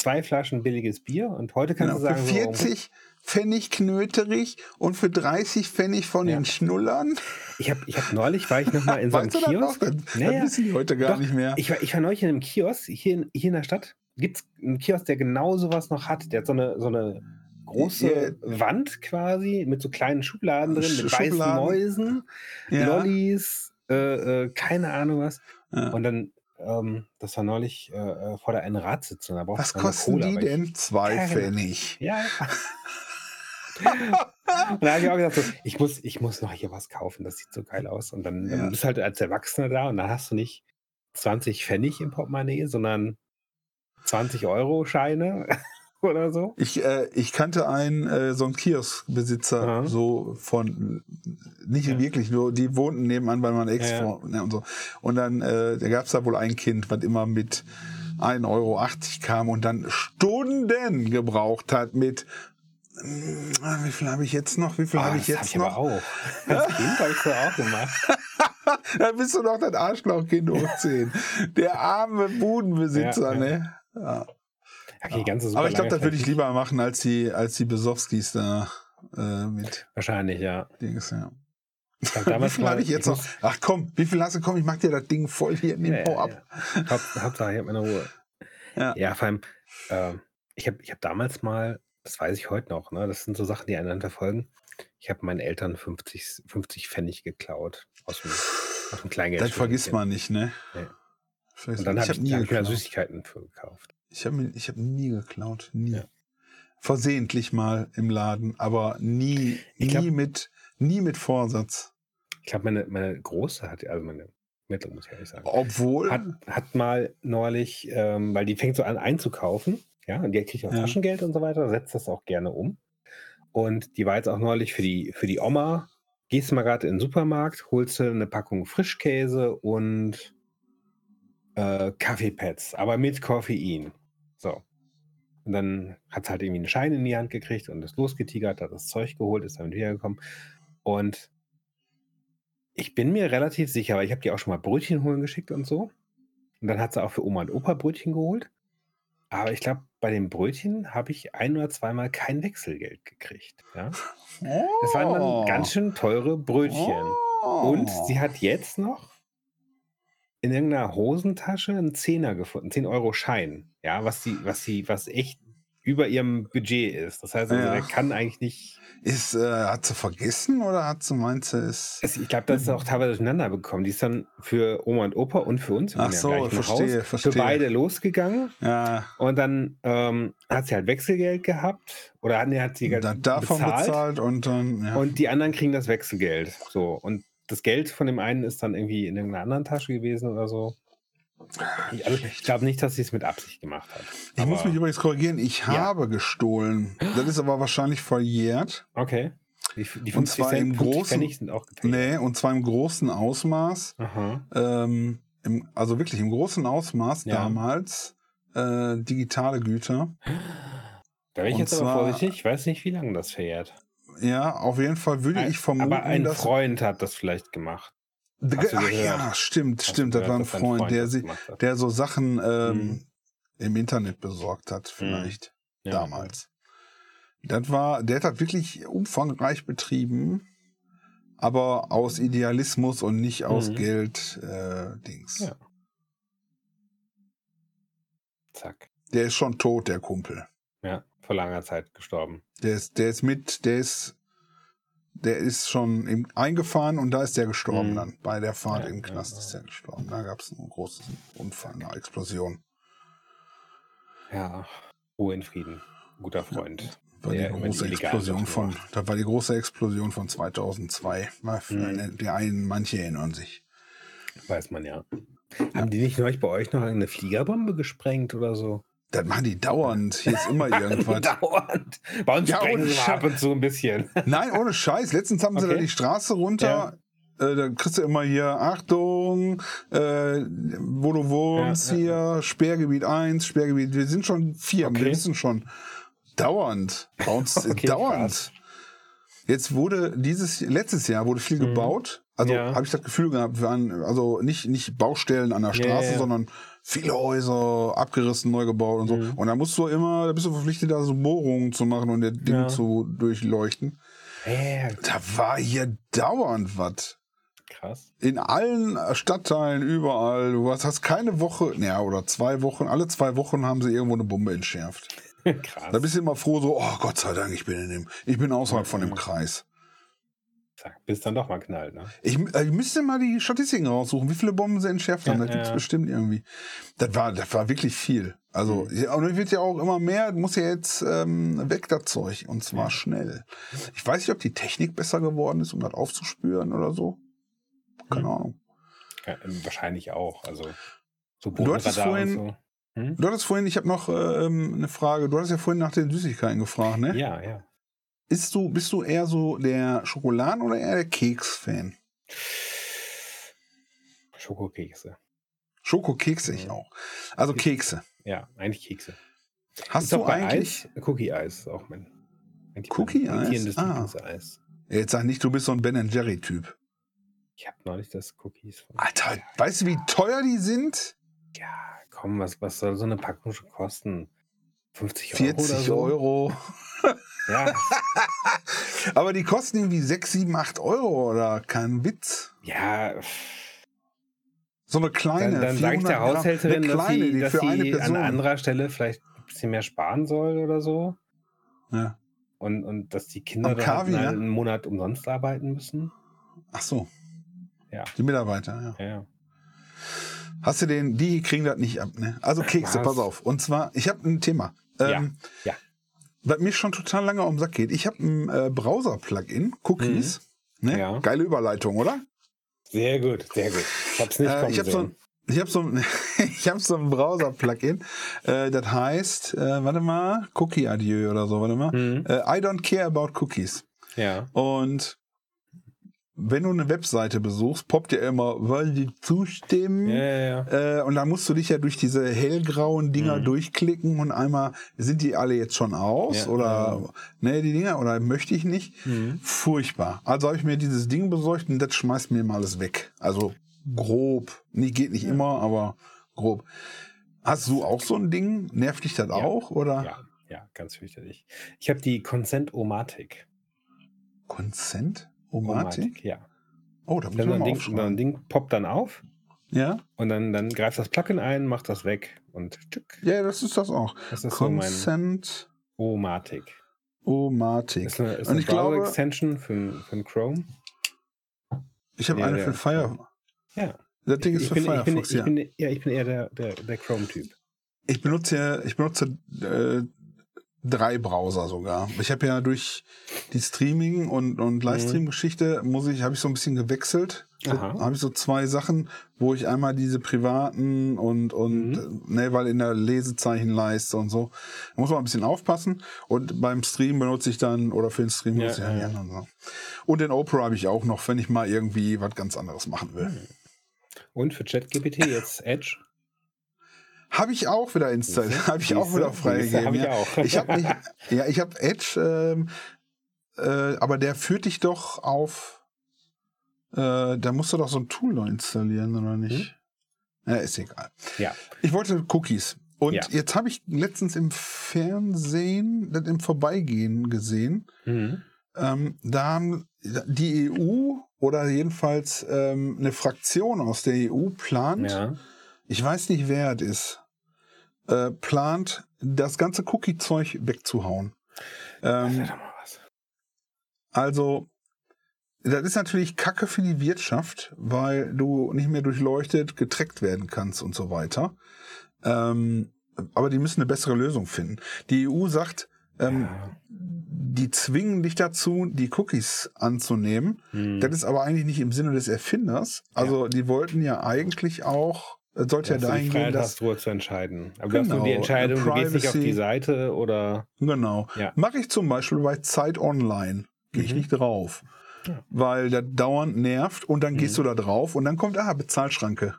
zwei Flaschen billiges Bier und heute kannst genau, du sagen, für 40 so, Pfennig knöterig und für 30 Pfennig von ja. den Schnullern. Ich habe ich hab neulich, war ich nochmal in so einem Kiosk. Das, das naja, wissen die heute gar doch, nicht mehr. Ich war, ich war neulich in einem Kiosk hier in, hier in der Stadt. Gibt es einen Kiosk, der genau sowas noch hat? Der hat so eine, so eine große ja. Wand quasi mit so kleinen Schubladen drin, mit Schubladen. weißen Mäusen, ja. Lollis, äh, äh, keine Ahnung was. Und dann ähm, das war neulich äh, äh vor der einen Radsitzung. Da Was kosten Cola, die denn? Ich, Zwei ja, genau. Pfennig. Ja. (laughs) und da habe ich auch gesagt, so, ich, muss, ich muss noch hier was kaufen, das sieht so geil aus. Und dann, ja. dann bist du halt als Erwachsener da und dann hast du nicht 20 Pfennig im Portemonnaie, sondern 20 Euro Scheine. Oder so? Ich, äh, ich kannte einen, äh, so einen Kioskbesitzer, Aha. so von, nicht ja. wirklich, nur die wohnten nebenan bei meinem Ex ja, ne, und so. Und dann, äh, da gab es da wohl ein Kind, was immer mit 1,80 Euro kam und dann Stunden gebraucht hat mit hm, wie viel habe ich jetzt noch? Wie viel oh, habe ich jetzt hab ich noch? Aber auch. Das Kind habe ich so auch gemacht. (laughs) da bist du noch das Arschlochkind (laughs) hochziehen. Der arme Budenbesitzer, ja, ne? Ja. Okay, ganze Aber ich glaube, das würde ich lieber machen als die, als die Besowskis da äh, mit. Wahrscheinlich, ja. Dings, ja. (laughs) wie viel habe ich jetzt ich noch? Ach komm, wie viel hast du? Komm, ich mach dir das Ding voll hier in den ja, Po ab. Ja. Hauptsache, ich habe meine Ruhe. Ja. ja, vor allem, äh, ich habe ich hab damals mal, das weiß ich heute noch, ne, das sind so Sachen, die einander folgen. Ich habe meinen Eltern 50, 50 Pfennig geklaut aus dem, aus dem Kleingeld. Das vergisst man nicht, ne? Nee. Und dann habe ich, hab ich mir Süßigkeiten für gekauft. Ich habe ich hab nie geklaut, nie. Ja. Versehentlich mal im Laden, aber nie, glaub, nie mit, nie mit Vorsatz. Ich glaube, meine, meine Große hat, also meine Mittel, muss ich ehrlich sagen. Obwohl. Hat, hat mal neulich, ähm, weil die fängt so an einzukaufen, ja, und die kriegt auch ja. Taschengeld und so weiter, setzt das auch gerne um. Und die war jetzt auch neulich für die, für die Oma, gehst mal gerade in den Supermarkt, holst du eine Packung Frischkäse und äh, Kaffeepads, aber mit Koffein. So. Und dann hat es halt irgendwie einen Schein in die Hand gekriegt und ist losgetigert, hat das Zeug geholt, ist damit wiedergekommen. Und ich bin mir relativ sicher, weil ich habe die auch schon mal Brötchen holen geschickt und so. Und dann hat sie auch für Oma und Opa Brötchen geholt. Aber ich glaube, bei den Brötchen habe ich ein oder zweimal kein Wechselgeld gekriegt. Ja? Oh. (laughs) Das waren dann oh. ganz schön teure Brötchen. Oh. Und sie hat jetzt noch in irgendeiner Hosentasche einen Zehner gefunden, 10 Euro Schein, ja, was sie, was sie, was echt über ihrem Budget ist. Das heißt, also, ja. der kann eigentlich nicht. Ist, äh, hat sie vergessen oder hat sie meinst du, ist. ich glaube, das ist auch teilweise durcheinander bekommen. Die ist dann für Oma und Opa und für uns Ach so, verstehe, Haus, verstehe. für beide losgegangen. Ja. Und dann ähm, hat sie halt Wechselgeld gehabt oder hat, hat sie dann davon bezahlt, bezahlt und dann. Ja. Und die anderen kriegen das Wechselgeld. So. Und das Geld von dem einen ist dann irgendwie in irgendeiner anderen Tasche gewesen oder so. Also ich glaube nicht, dass sie es mit Absicht gemacht hat. Ich muss mich übrigens korrigieren, ich ja. habe gestohlen. Das ist aber wahrscheinlich verjährt. Okay. Die, die und zwar Cent, im großen, sind auch nee, und zwar im großen Ausmaß. Ähm, im, also wirklich im großen Ausmaß ja. damals äh, digitale Güter. Da bin ich und jetzt zwar, aber vorsichtig. Ich weiß nicht, wie lange das verjährt. Ja, auf jeden Fall würde ich vermuten. Aber ein Freund hat das vielleicht gemacht. Ach ja, stimmt, Hast stimmt. Das war ein Freund, Freund der, sie, der so Sachen ähm, mhm. im Internet besorgt hat, mhm. vielleicht mhm. ja. damals. Das war, der hat wirklich umfangreich betrieben, aber aus Idealismus und nicht aus mhm. Geld äh, Dings. Ja. Zack. Der ist schon tot, der Kumpel. Ja, vor langer Zeit gestorben. Der ist, der ist mit, der ist, der ist schon im, eingefahren und da ist der gestorben mhm. dann. Bei der Fahrt ja, im Knast ja, ist der gestorben. Da gab es einen großen Unfall, eine Explosion. Ja, Ruhe in Frieden. Guter Freund. war Ja, die große Explosion von, da war die große Explosion von 2002. Mal für Mhm. eine, die einen, manche erinnern sich. Weiß man ja. Haben die nicht neulich bei euch noch eine Fliegerbombe gesprengt oder so? Das machen die dauernd. Hier ist immer (laughs) irgendwas. Dauernd. Bei uns Ja, sprengen sie ab und zu ein bisschen. (laughs) Nein, ohne Scheiß. Letztens haben sie da Okay. die Straße runter. Äh, da kriegst du immer hier, Achtung, äh, wo du wohnst Ja, ja, hier, Sperrgebiet 1, Sperrgebiet, wir sind schon vier, Okay. wir wissen schon. Dauernd. Bei uns (laughs) Okay, dauernd. krass. Jetzt wurde dieses, letztes Jahr wurde viel Mhm. gebaut. Also Ja. habe ich das Gefühl gehabt, wir waren, also nicht, nicht Baustellen an der Ja, Straße, ja, ja. sondern viele Häuser abgerissen, neu gebaut und so. Mhm. Und da musst du immer, da bist du verpflichtet, da so Bohrungen zu machen und das Ding Ja. zu durchleuchten. Ja, Da war hier dauernd was. krass. In allen Stadtteilen, überall. Du hast, hast keine Woche, ja, oder zwei Wochen, alle zwei Wochen haben sie irgendwo eine Bombe entschärft. (laughs) krass. Da bist du immer froh, so, oh Gott sei Dank, ich bin in dem, ich bin außerhalb von dem Mhm. Kreis. Zack, Bis dann doch mal knallt, ne? Ich, äh, ich müsste mal die Statistiken raussuchen, wie viele Bomben sie entschärft haben. Ja, das gibt's ja. bestimmt irgendwie. Das war, das war wirklich viel. Also, Mhm. ja, und es wird ja auch immer mehr, muss ja jetzt ähm, weg, das Zeug. Und zwar Ja. schnell. Ich weiß nicht, ob die Technik besser geworden ist, um das aufzuspüren oder so. Keine Mhm. Ahnung. Ja, ähm, wahrscheinlich auch. Also so Du hattest vorhin- so. Hm? Du hattest vorhin, ich habe noch ähm, eine Frage. Du hattest ja vorhin nach den Süßigkeiten gefragt, ne? Ja, ja. Ist du, bist du eher so der Schokoladen- oder eher der Keks-Fan? Schokokekse. Schokokekse ich auch. Also Kekse. Ja, eigentlich Kekse. Hast ist du eigentlich. Eis, Cookie-Eis ist auch mein. Cookie-Eis? mein amtierendes Ah. Jetzt sag nicht, du bist so ein Ben Jerry-Typ. Ich habe neulich das Cookies von. Alter, weißt du, wie teuer die sind? Ja, komm, was, was soll so eine Packung schon kosten? 50 Euro 40 oder so? Euro. Ja, (laughs) Aber die kosten irgendwie 6, 7, 8 Euro oder kein Witz. ja So eine kleine. dann, dann sage ich 400 der Haushälterin, eine dass kleine, sie, die dass für eine sie an anderer Stelle vielleicht ein bisschen mehr sparen soll oder so. Ja. Und, und dass die Kinder dann halt ja? einen Monat umsonst arbeiten müssen. Ach so. Ja. Die Mitarbeiter. Ja, ja. Hast du den, die kriegen das nicht ab, ne? Also Kekse, Was? pass auf. Und zwar, ich habe ein Thema. Ähm, Ja, ja. Was mir schon total lange um den Sack geht. Ich habe ein äh, Browser-Plugin, Cookies. Ne? Mhm. Ja. Geile Überleitung, oder? Sehr gut, sehr gut. Ich hab's nicht Äh, ich habe so, ein- ich hab so, ein- (laughs) ich hab so ein Browser-Plugin. Äh, das heißt, äh, warte mal, Cookie Adieu oder so, warte mal. Mhm. Äh, I don't care about cookies. Ja. Und wenn du eine Webseite besuchst, poppt ja immer, weil die zustimmen. Ja, ja, ja. Äh, und dann musst du dich ja durch diese hellgrauen Dinger Mhm. durchklicken und einmal, sind die alle jetzt schon aus? Oder, ne, die Dinger, oder möchte ich nicht? Mhm. Furchtbar. Also habe ich mir dieses Ding besorgt und das schmeißt mir mal alles weg. Also grob. Nee, geht nicht immer, aber grob. Hast du auch so ein Ding? Nervt dich das auch? Oder? Ja, ja, ganz fürchterlich. Ich habe die Consent-O-Matic. Consent? Omatic? ja. Oh, da muss so ein mal Ding, so aufschreiben. ein Ding poppt dann auf Ja? und dann, dann greift das Plugin ein, macht das weg und tschück. Ja, das ist das auch. Das ist so Consent O-Matic. Omatic. Ist eine, ist Und eine ich glaube- Browser-Extension für, für Chrome. Ich habe Ja, eine der- für Fire. Ja. Das Ding ist ich, für bin, ich, bin, Firefox, ich, ja. bin, ja, ich bin eher der, der, der Chrome-Typ. Ich benutze ja, ich benutze äh, drei Browser sogar. Ich habe ja durch die Streaming und, Mhm. und Livestream-Geschichte muss ich, habe ich so ein bisschen gewechselt. So, habe ich so zwei Sachen, wo ich einmal diese privaten und, und Mhm. ne, weil in der Lesezeichenleiste und so. Da muss man ein bisschen aufpassen. Und beim Stream benutze ich dann, oder für den Stream Ja, benutze ich ja, die ja. anderen Sachen. Und den Opera habe ich auch noch, wenn ich mal irgendwie was ganz anderes machen will. Mhm. Und für ChatGPT jetzt Edge. Habe ich auch wieder installiert, habe ich auch wieder freigegeben. Habe ich ja. auch. Ich habe (laughs) ja, ich habe Edge, ähm, äh, aber der führt dich doch auf, äh, da musst du doch so ein Tool noch installieren, oder nicht? Ja, ist egal. Ja. Ich wollte Cookies. Und Ja. jetzt habe ich letztens im Fernsehen, das im Vorbeigehen gesehen, Mhm. ähm, da haben die EU oder jedenfalls ähm, eine Fraktion aus der EU plant, Ja. ich weiß nicht, wer es ist, äh, plant, das ganze Cookie-Zeug wegzuhauen. Ähm, also, das ist natürlich Kacke für die Wirtschaft, weil du nicht mehr durchleuchtet getrackt werden kannst und so weiter. Ähm, aber die müssen eine bessere Lösung finden. Die EU sagt, Ähm, Ja. Die zwingen dich dazu, die Cookies anzunehmen. Hm. Das ist aber eigentlich nicht im Sinne des Erfinders. Also die wollten ja eigentlich auch, es sollte ja dass du die dahin gehen, dass hast, zu entscheiden. Aber du hast Genau, die Entscheidung, du gehst nicht auf die Seite oder. Genau. Ja. Mache ich zum Beispiel bei Zeit Online. Gehe ich Mhm. nicht drauf. Ja. Weil der dauernd nervt und dann gehst Mhm. du da drauf und dann kommt, ah, Bezahlschranke.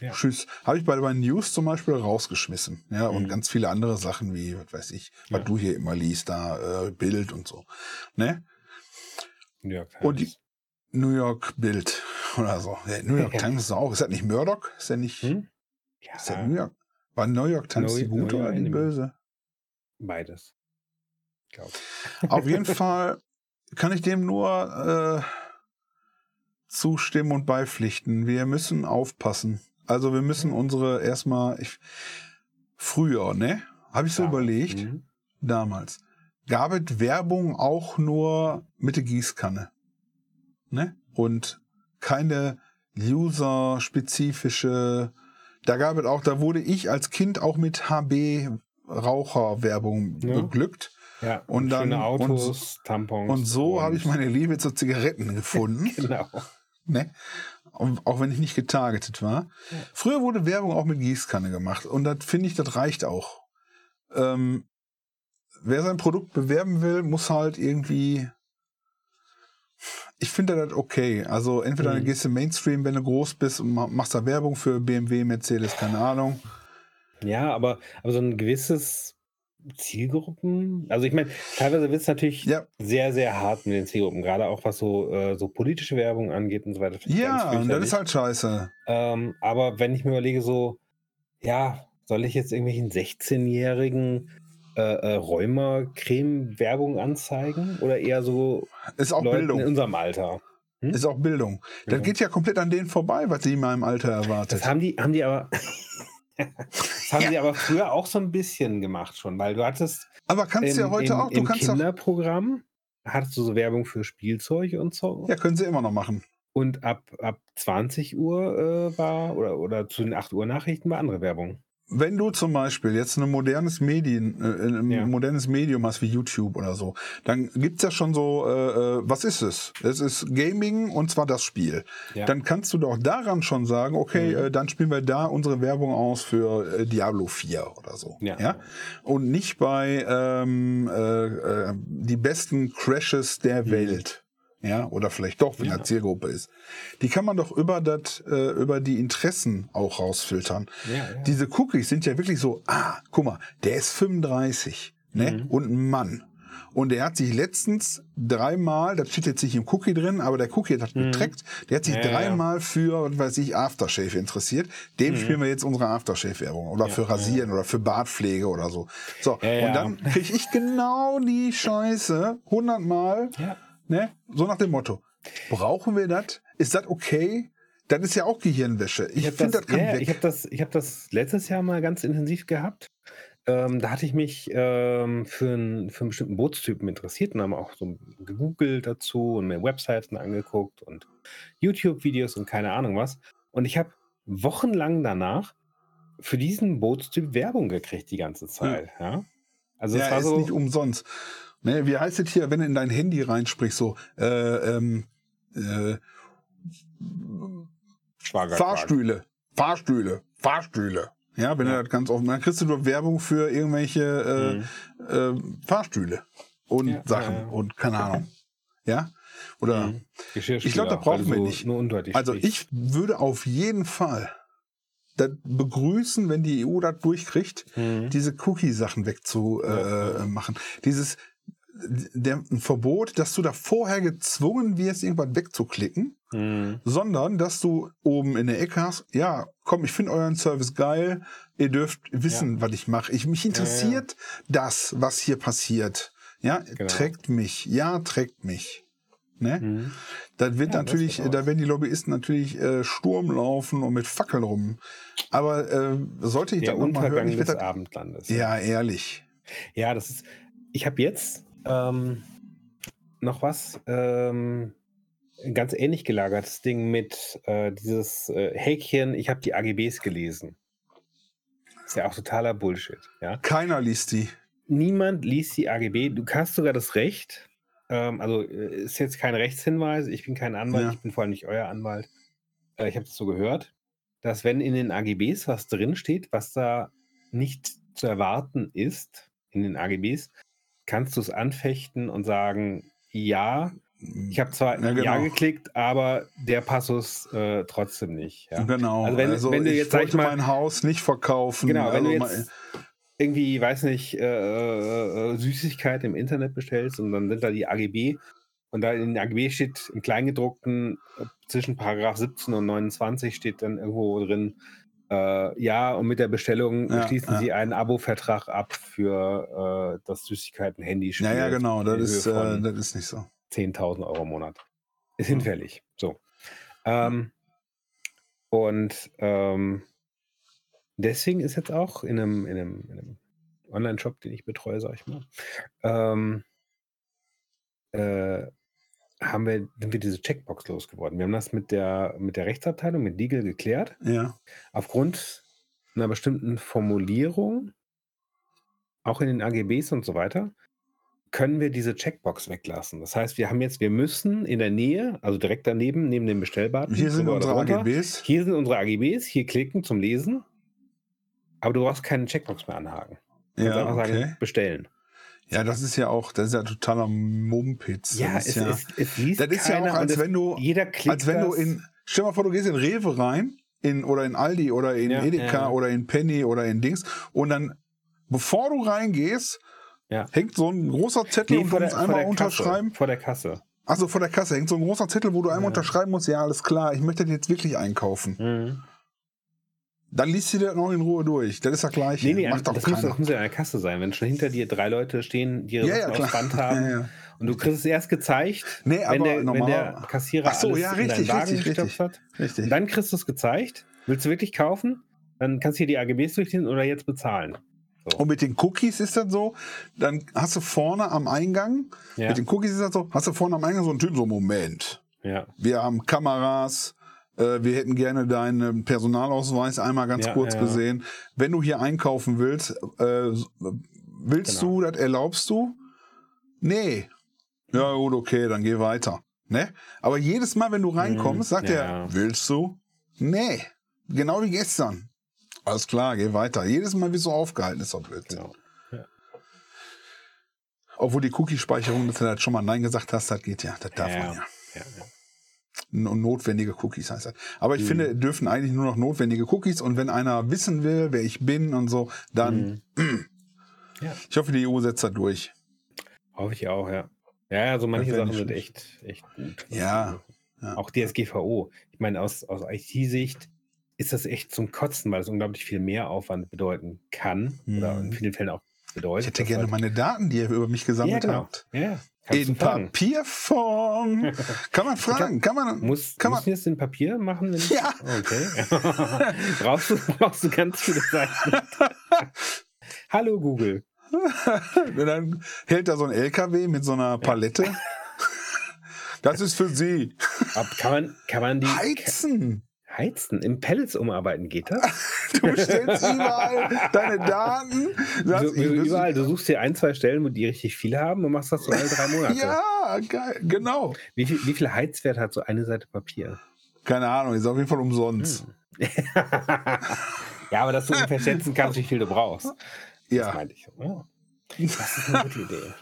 Ja. Tschüss. Habe ich bei, bei News zum Beispiel rausgeschmissen. Ja, und Mhm. ganz viele andere Sachen wie, was weiß ich, Ja. was du hier immer liest, da äh, Bild und so. Ne? Ja, Und die New York Bild oder so. Ja, New York Ja. Times ist auch. Ist das nicht Murdoch? Ist der nicht. Hm? Ist der Ja, New York? War New York Times die gute oder die böse? beides. Glaub. Auf jeden (laughs) Fall kann ich dem nur äh, zustimmen und beipflichten. Wir müssen aufpassen. Also wir müssen unsere erstmal ich, früher, ne? Habe ich so Damals. überlegt, Mhm. damals. Gab es Werbung auch nur mit der Gießkanne. Ne? Und keine user-spezifische. Da gab es auch, da wurde ich als Kind auch mit HB Raucherwerbung Ja. beglückt. Ja, Und dann- schöne und Autos, Tampons. Und so habe ich meine Liebe zu Zigaretten (laughs) gefunden. Genau. ne? Und Auch wenn ich nicht getargetet war. Ja. Früher wurde Werbung auch mit Gießkanne gemacht. Und das finde ich, das reicht auch. Ähm, wer sein Produkt bewerben will, muss halt irgendwie. Ich finde das okay. Also entweder Mhm. gehst du Mainstream, wenn du groß bist und ma- machst da Werbung für BMW, Mercedes, keine Ahnung. Ja, aber, aber so ein gewisses Zielgruppen. Also ich meine, teilweise wird es natürlich Ja, sehr, sehr hart mit den Zielgruppen, gerade auch was so, äh, so politische Werbung angeht und so weiter. Ja, und das ist halt scheiße. Ähm, aber wenn ich mir überlege, so, ja, soll ich jetzt irgendwelchen 16-jährigen äh, äh, Rheuma-Creme-Werbung anzeigen? Oder eher so Ist auch Leuten Bildung. in unserem Alter? Hm? Ist auch Bildung. Das Ja. geht ja komplett an denen vorbei, was sie in meinem Alter erwartet. Das haben die, haben die aber. (laughs) das haben die aber früher auch so ein bisschen gemacht schon, weil du hattest Aber kannst du ja heute im, auch. Du im kannst. Kinderprogramm hattest du so Werbung für Spielzeug und so. Ja, können sie immer noch machen. Und ab, ab 20 Uhr äh, war, oder, oder zu den 8 Uhr Nachrichten war andere Werbung. Wenn du zum Beispiel jetzt ein modernes Medien, äh, ein Ja. modernes Medium hast wie YouTube oder so, dann gibt's ja schon so, äh, äh, was ist es? Es ist Gaming und zwar das Spiel. Ja. Dann kannst du doch daran schon sagen, okay, Mhm. äh, dann spielen wir da unsere Werbung aus für äh, Diablo 4 oder so. Ja. Und nicht bei ähm, äh, äh, die besten Crashes der Mhm. Welt. Ja, oder vielleicht doch, wenn Ja. er Zielgruppe ist. Die kann man doch über das, äh, über die Interessen auch rausfiltern. ja, ja. Diese Cookies sind ja wirklich so, ah, guck mal, der ist 35, ne? Mhm. Und ein Mann. Und der hat sich letztens dreimal, das steht jetzt nicht im Cookie drin, aber der Cookie hat Mhm. getrackt, der hat sich Ja, ja. dreimal für, was weiß ich, Aftershave interessiert. Dem spielen wir jetzt unsere Aftershave-Werbung. Oder Mhm. Ja, für Rasieren oder für Bartpflege oder so. So, Ja, ja. und dann kriege ich genau die Scheiße hundertmal, ja. Ne? So nach dem Motto. Brauchen wir das? Ist das okay? Das ist ja auch Gehirnwäsche. Ich, hab finde, das, kann ja, ja. Ich habe das, ich hab das letztes Jahr mal ganz intensiv gehabt. Ähm, da hatte ich mich ähm, für, einen, für einen bestimmten Bootstypen interessiert und haben auch so gegoogelt dazu und mir Webseiten angeguckt und YouTube-Videos und keine Ahnung was. Und ich habe wochenlang danach für diesen Bootstyp Werbung gekriegt die ganze Zeit. Ja. Also ja, es war ist so. nicht umsonst. Ne, wie heißt es hier, wenn du in dein Handy reinsprichst, so äh, ähm, äh, Schwager, Fahrstühle, Fahrstühle, Fahrstühle. Ja, wenn Ja. du das ganz offen, dann kriegst du nur Werbung für irgendwelche Mhm. äh, äh, Fahrstühle und Ja, Sachen ja, und keine Ahnung. Ja? Oder Mhm. Ich glaub, da brauchen wir so nicht. Nur undeutlich also sprichst. ich würde auf jeden Fall das begrüßen, wenn die EU das durchkriegt, Mhm. diese Cookie-Sachen wegzumachen. Ja, Äh, ja. machen. Dieses der, ein Verbot, dass du da vorher gezwungen wirst, irgendwas wegzuklicken, Mhm. sondern dass du oben in der Ecke hast, ja, komm, ich finde euren Service geil, ihr dürft wissen, was ich mache. Ich, mich interessiert das, was hier passiert. Ja, Genau. trägt mich. Ja, trägt mich. Ne? Mhm. Da wird Ja, das natürlich, wird da werden die Lobbyisten natürlich äh, Sturm laufen und mit Fackeln rum. Aber äh, sollte ich Der das noch mal hören, ich des das, Abendlandes. ja, ehrlich. Ja, das ist. Ich habe jetzt ähm, noch was ähm, ein ganz ähnlich gelagertes Ding mit äh, dieses äh, Häkchen. Ich habe die AGBs gelesen. Ist ja auch totaler Bullshit. Ja, Keiner liest die. niemand liest die AGB. Du hast sogar das Recht, ähm, also äh, ist jetzt kein Rechtshinweis, ich bin kein Anwalt, Ja. ich bin vor allem nicht euer Anwalt. Äh, ich habe das so gehört, dass wenn in den AGBs was drinsteht, was da nicht zu erwarten ist, in den AGBs, kannst du es anfechten und sagen, ja, ich habe zwar Ja, ja, genau. geklickt, aber der Passus äh, trotzdem nicht. Ja. Genau. Also wenn- wenn du ich jetzt, sag ich mal- mein Haus nicht verkaufen. Genau, wenn also du mal- jetzt irgendwie, weiß nicht, äh, äh, Süßigkeit im Internet bestellst und dann sind da die AGB und da in den AGB steht im Kleingedruckten äh, zwischen Paragraph 17 und 29 steht dann irgendwo drin, äh, ja, und mit der Bestellung Ja, schließen ja. Sie einen Abo-Vertrag ab für äh, das Süßigkeiten-Handyspiel. ja, ja, genau, das ist, äh, das ist nicht so. 10.000 Euro im Monat. Ist Hm. hinfällig. So. Ähm, und ähm, deswegen ist jetzt auch in einem, in einem, in einem Online-Shop, den ich betreue, sag ich mal, ähm, äh, haben wir, sind wir diese Checkbox losgeworden. Wir haben das mit der, mit der Rechtsabteilung, mit Legal geklärt. Ja. Aufgrund einer bestimmten Formulierung, auch in den AGBs und so weiter, können wir diese Checkbox weglassen. Das heißt, wir haben jetzt, wir müssen in der Nähe, also direkt daneben, neben dem Bestellbutton, Hier sind unsere runter, AGBs. Hier sind unsere AGBs, hier klicken zum Lesen, aber du brauchst keine Checkbox mehr anhaken. Du kannst Ja, einfach okay. sagen, bestellen. Ja, das ist ja auch, das ist ja totaler Mumpitz. Ja, das es, ist ja, es, es liest das ist ja auch, als wenn du, jeder klickt als wenn du das. in, stell mal vor, du gehst in Rewe rein, in, oder in Aldi oder in Ja, Edeka ja, oder in Penny oder in Dings und dann, bevor du reingehst, Ja. hängt so ein großer Zettel Nee, und du musst einmal unterschreiben. Kasse, vor der Kasse. Achso, vor der Kasse hängt so ein großer Zettel, wo du einmal unterschreiben musst, ja, alles klar, ich möchte das jetzt wirklich einkaufen. Mhm. Dann liest du das noch in Ruhe durch. Das ist das Gleiche. Nee, nee, Macht doch das muss, keiner. das muss ja an der Kasse sein. Wenn schon hinter dir drei Leute stehen, die ihre Ja, ja, Sachen aufs Band haben Ja, ja. und du kriegst es erst gezeigt, Nee, wenn, der, wenn der Kassierer Ach so, alles ja, in richtig, deinen Wagen richtig, gestopft hat. Richtig. Und dann kriegst du es gezeigt. Willst du wirklich kaufen? Dann kannst du hier die AGBs durchlesen oder jetzt bezahlen. Und mit den Cookies ist das so, dann hast du vorne am Eingang, Ja, mit den Cookies ist das so, hast du vorne am Eingang so einen Typen, so Moment. ja, Wir haben Kameras, wir hätten gerne deinen Personalausweis einmal ganz Ja, kurz ja. gesehen. Wenn du hier einkaufen willst, äh, willst Genau. du, das erlaubst du? Nee. Ja, gut, okay, dann geh weiter. Ne? Aber jedes Mal, wenn du reinkommst, sagt ja. er, willst du? Nee. Genau wie gestern. Alles klar, geh weiter. Jedes Mal wirst du aufgehalten, ist doch blöd. genau. Obwohl die Cookie-Speicherung, dass du das schon mal Nein gesagt hast, das geht ja. Das darf man ja. Notwendige Cookies heißt das. Aber ich Mhm. finde, dürfen eigentlich nur noch notwendige Cookies und wenn einer wissen will, wer ich bin und so, dann, Mhm. (clears throat) Ja. ich hoffe, die EU setzt da durch. Hoffe ich auch, ja. Ja, ja, so manche Sachen sind echt, echt gut. Ja, ja. Auch DSGVO. Ich meine, aus, aus IT-Sicht ist das echt zum Kotzen, weil es unglaublich viel mehr Aufwand bedeuten kann oder in Mhm. vielen Fällen auch bedeutet. Ich hätte gerne halt- meine Daten, die ihr über mich ja, gesammelt genau. habt. Ja, In. Papierform. (laughs) kann man fragen? Kann man? Muss, kann man es in Papier machen? Ja. Okay. (laughs) brauchst, du, brauchst du ganz viele Seiten. (laughs) Hallo Google. Dann hält da so ein LKW mit so einer Palette. Das ist für Sie. Kann, man, kann man die Heizen. Heizen? Im Pellets umarbeiten geht das? (laughs) Du bestellst überall deine Daten. sagst, wüsste- überall, du suchst dir ein, zwei Stellen, wo die richtig viele haben und machst das so alle drei Monate. Ja, geil, genau. Wie, viel, wie viel Heizwert hat so eine Seite Papier? Keine Ahnung, ist auf jeden Fall umsonst. (laughs) ja, aber dass du ungefähr schätzen kannst, wie viel du brauchst. Das Ja, meinte ich. Oh, das ist eine gute Idee.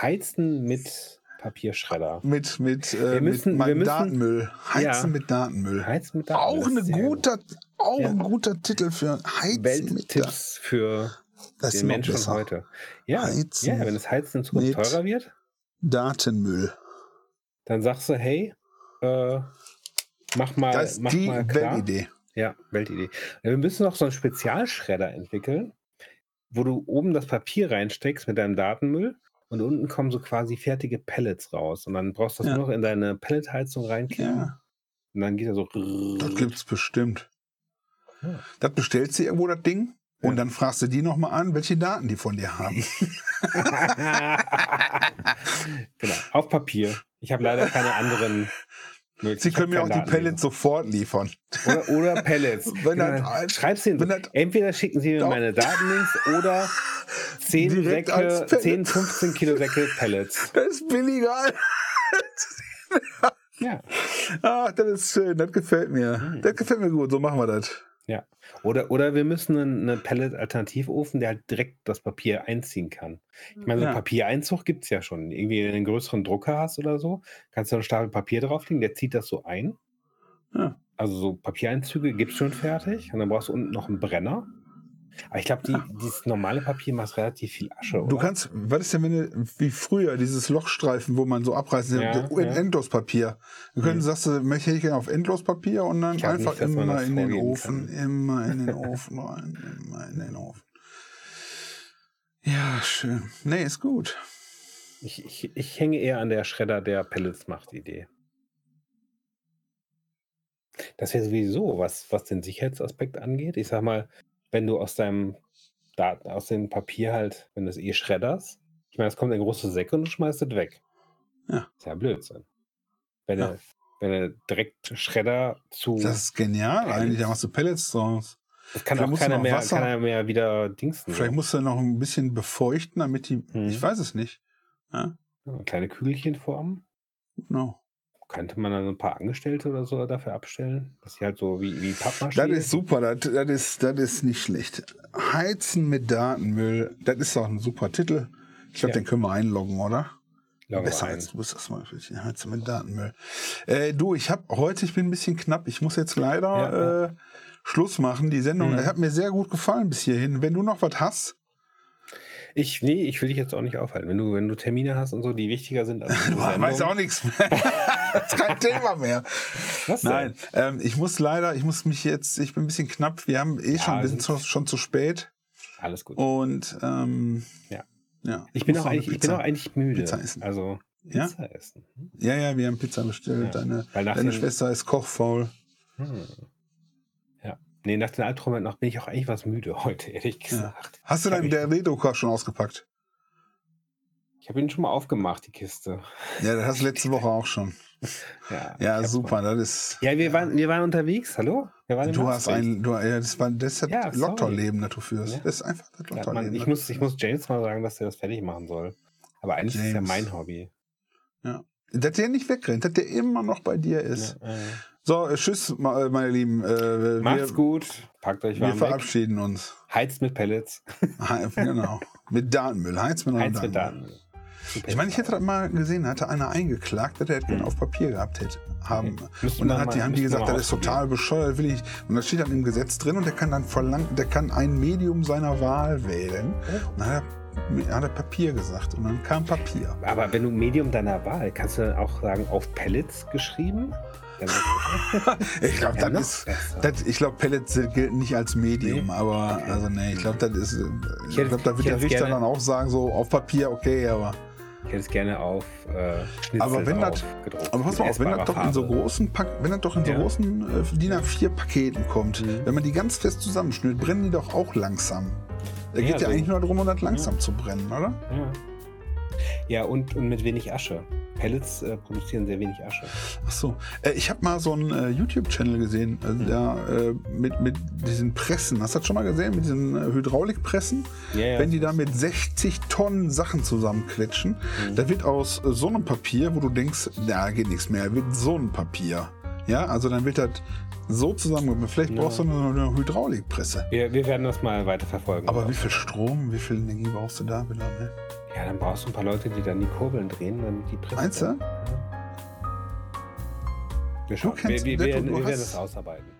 Heizen mit Papierschredder. mit, mit, äh, Wir müssen- mit wir müssen- Datenmüll. Heizen Ja. mit Datenmüll. Heizen mit auch Daten, eine gut. guter, auch Ja. ein guter Titel für Heizen mit Daten. Welttipps für Das den Menschen besser. heute. Ja, Heizen ja, wenn das Heizen in Zukunft mit- teurer wird, Datenmüll. dann sagst du, hey, äh, mach mal, Das ist mach die mal klar. Weltidee. Ja, Weltidee. Wir müssen noch so einen Spezialschredder entwickeln, wo du oben das Papier reinsteckst mit deinem Datenmüll und unten kommen so quasi fertige Pellets raus. Und dann brauchst du das Ja. nur noch in deine Pelletheizung reinkippen. Ja, Und dann geht er so. das gibt's bestimmt. Ja. Das bestellst du irgendwo, das Ding, und Ja. dann fragst du die nochmal an, welche Daten die von dir haben. (laughs) genau, auf Papier. Ich habe leider keine anderen Möglich. Sie können mir auch die. Pellets sofort liefern. Oder, oder Pellets. (laughs) Wenn Genau. das- Schreib's ihnen. so. wenn das- Entweder schicken sie mir Doch. meine Datenlinks oder (laughs) 10, Direkt Säcke, als Pellet. 10, 15 Kilo Säcke Pellets. (laughs) Das ist billiger. Ja. Ah, das ist schön. Das gefällt mir. Hm. Das gefällt mir gut. So machen wir das. Ja. Oder, oder wir müssen einen, einen Pellet-Alternativofen, der halt direkt das Papier einziehen kann. Ich meine, so Ja. Papiereinzug gibt es ja schon. Irgendwie, wenn du einen größeren Drucker hast oder so, kannst du einen Stapel Papier drauflegen, der zieht das so ein. Ja. Also so Papiereinzüge gibt es schon fertig. Und dann brauchst du unten noch einen Brenner. Aber ich glaube, die, dieses normale Papier macht relativ viel Asche. Du oder? kannst, was ist denn, wenn du, wie früher, dieses Lochstreifen, wo man so abreißen, Ja, ja, ja. Endlospapier. Du könntest, Mhm. sagst du, möchte ich gerne auf Endlospapier und dann einfach nicht, immer in den Ofen, kann. immer in den (laughs) Ofen rein, immer in den Ofen. Ja, schön. Nee, ist gut. Ich, ich, ich hänge eher an der Schredder der Pellets macht Idee. Das wäre sowieso was, was den Sicherheitsaspekt angeht. Ich sag mal, wenn du aus deinem Daten, aus dem Papier halt, wenn du es eh schredderst, ich meine, es kommt in große Säcke und du schmeißt es weg. Ja. Ist ja Blödsinn. Wenn Ja. du, wenn du direkt Schredder zu. Das ist genial Pellets. eigentlich. Da machst du Pellets draus. das kann vielleicht auch keiner mehr, Wasser- keiner mehr wieder dingsen. Vielleicht so. musst du noch ein bisschen befeuchten, damit die, Mhm. ich weiß es nicht. Ja, Ja, kleine Kügelchen formen. genau. Könnte man dann ein paar Angestellte oder so dafür abstellen? Dass sie halt so wie, wie Pappmaché. Das ist super, das, das, ist, das ist nicht schlecht. Heizen mit Datenmüll, das ist doch ein super Titel. Ich glaube, Ja. den können wir einloggen, oder? Loggen Besser ein. als du bist das mal für dich. Heizen mit Datenmüll. Äh, du, ich habe heute, ich bin ein bisschen knapp. Ich muss jetzt leider Ja, ja. Äh, Schluss machen. Die Sendung Mhm. hat mir sehr gut gefallen bis hierhin. Wenn du noch was hast, Ich, nee, ich will dich jetzt auch nicht aufhalten. Wenn du, wenn du Termine hast und so, die wichtiger sind als du (laughs) weißt auch nichts mehr. (laughs) das (laughs) ist kein Thema mehr. Was? Nein, ähm, ich muss leider, ich muss mich jetzt, ich bin ein bisschen knapp. Wir haben eh Ja, schon, wir sind zu, schon zu spät. Alles gut. Und ähm, Ja. ja. ich, bin auch eigentlich, ich bin auch eigentlich müde. Pizza essen. Also Ja? Pizza essen. Hm? Ja, ja, wir haben Pizza bestellt. Ja, Deine, deine Schwester ist kochfaul. Hm. Ja. Nee, nach den Albträumen noch bin ich auch eigentlich was müde heute, ehrlich Ja. gesagt. Hast du deinen der Redoka schon ausgepackt? Ich habe ihn schon mal aufgemacht, die Kiste. Ja, das hast du letzte Woche auch schon. Ja, Ja, super. mal. Das ist. Ja, wir waren, wir waren unterwegs, hallo? Wir waren Du hast ein, du, ja, das war das ist das Ja, sorry. Lotterleben, das du führst. Ja. Das ist einfach das Ja, Lotterleben. Mann, ich, muss, ich muss. James mal sagen, dass er das fertig machen soll. Aber eigentlich ist ja James. mein Hobby. Dass der nicht wegrennt, dass der immer noch bei dir ist. Ja, äh, So, tschüss, äh, meine Lieben. Äh, macht's wir, gut. Packt euch Wir warm weg. verabschieden uns. Heizt mit Pellets. genau. mit Datenmüll. Heiz mit Heizt mit Datenmüll. Super. Ich meine, ich hätte das mal gesehen, hatte einer eingeklagt, dass er das gerne auf Papier gehabt hätte. Haben. Okay. Und dann hat die, mal- haben die gesagt, das ist total bescheuert, will ich. Und das steht dann im Gesetz drin und der kann dann verlangen, der kann ein Medium seiner Wahl wählen. Und dann hat er, hat er Papier gesagt und dann kam Papier. Aber wenn du Medium deiner Wahl, kannst du dann auch sagen, auf Pellets geschrieben? (laughs) Ich glaube, Ja, das. Das, ich glaube, Pellets gelten nicht als Medium, Nee? aber Okay. also nee, ich glaube, das ist. Ich, hätte- glaube, da ich wird der hätte Richter gerne- dann auch sagen, so auf Papier, okay, aber. Ich hätte es gerne auf äh, Schnitzel Aber wenn das-. Aber pass mal auf, wenn das doch in so großen Pack, wenn das doch in so Ja. großen äh, DIN A4-Paketen kommt, Mhm. wenn man die ganz fest zusammenschnürt, brennen die doch auch langsam. Da Ja, geht ja so- eigentlich nur darum, um das langsam zu brennen, oder? Ja, ja und, und mit wenig Asche. Pellets äh, produzieren sehr wenig Asche. Ach so. Äh, ich habe mal so einen äh, YouTube-Channel gesehen, äh, Mhm. da äh, mit, mit diesen Pressen. Hast du das schon mal gesehen? Mit diesen äh, Hydraulikpressen? Ja, ja, Wenn die da mit 60 Tonnen Sachen zusammenquetschen, Mhm. da wird aus so einem Papier, wo du denkst, da geht nichts mehr, wird so ein Papier. Ja, also dann wird das so zusammen. Vielleicht Ja. brauchst du eine, eine Hydraulikpresse. wir, wir werden das mal weiter verfolgen. Aber wie viel Strom, wie viel Energie brauchst du da wieder? Ne? Ja, dann brauchst du ein paar Leute, die dann die Kurbeln drehen, dann die Presse. Meinst du? Ja. Wir, schauen. wir, wir, wir, wir werden das ausarbeiten.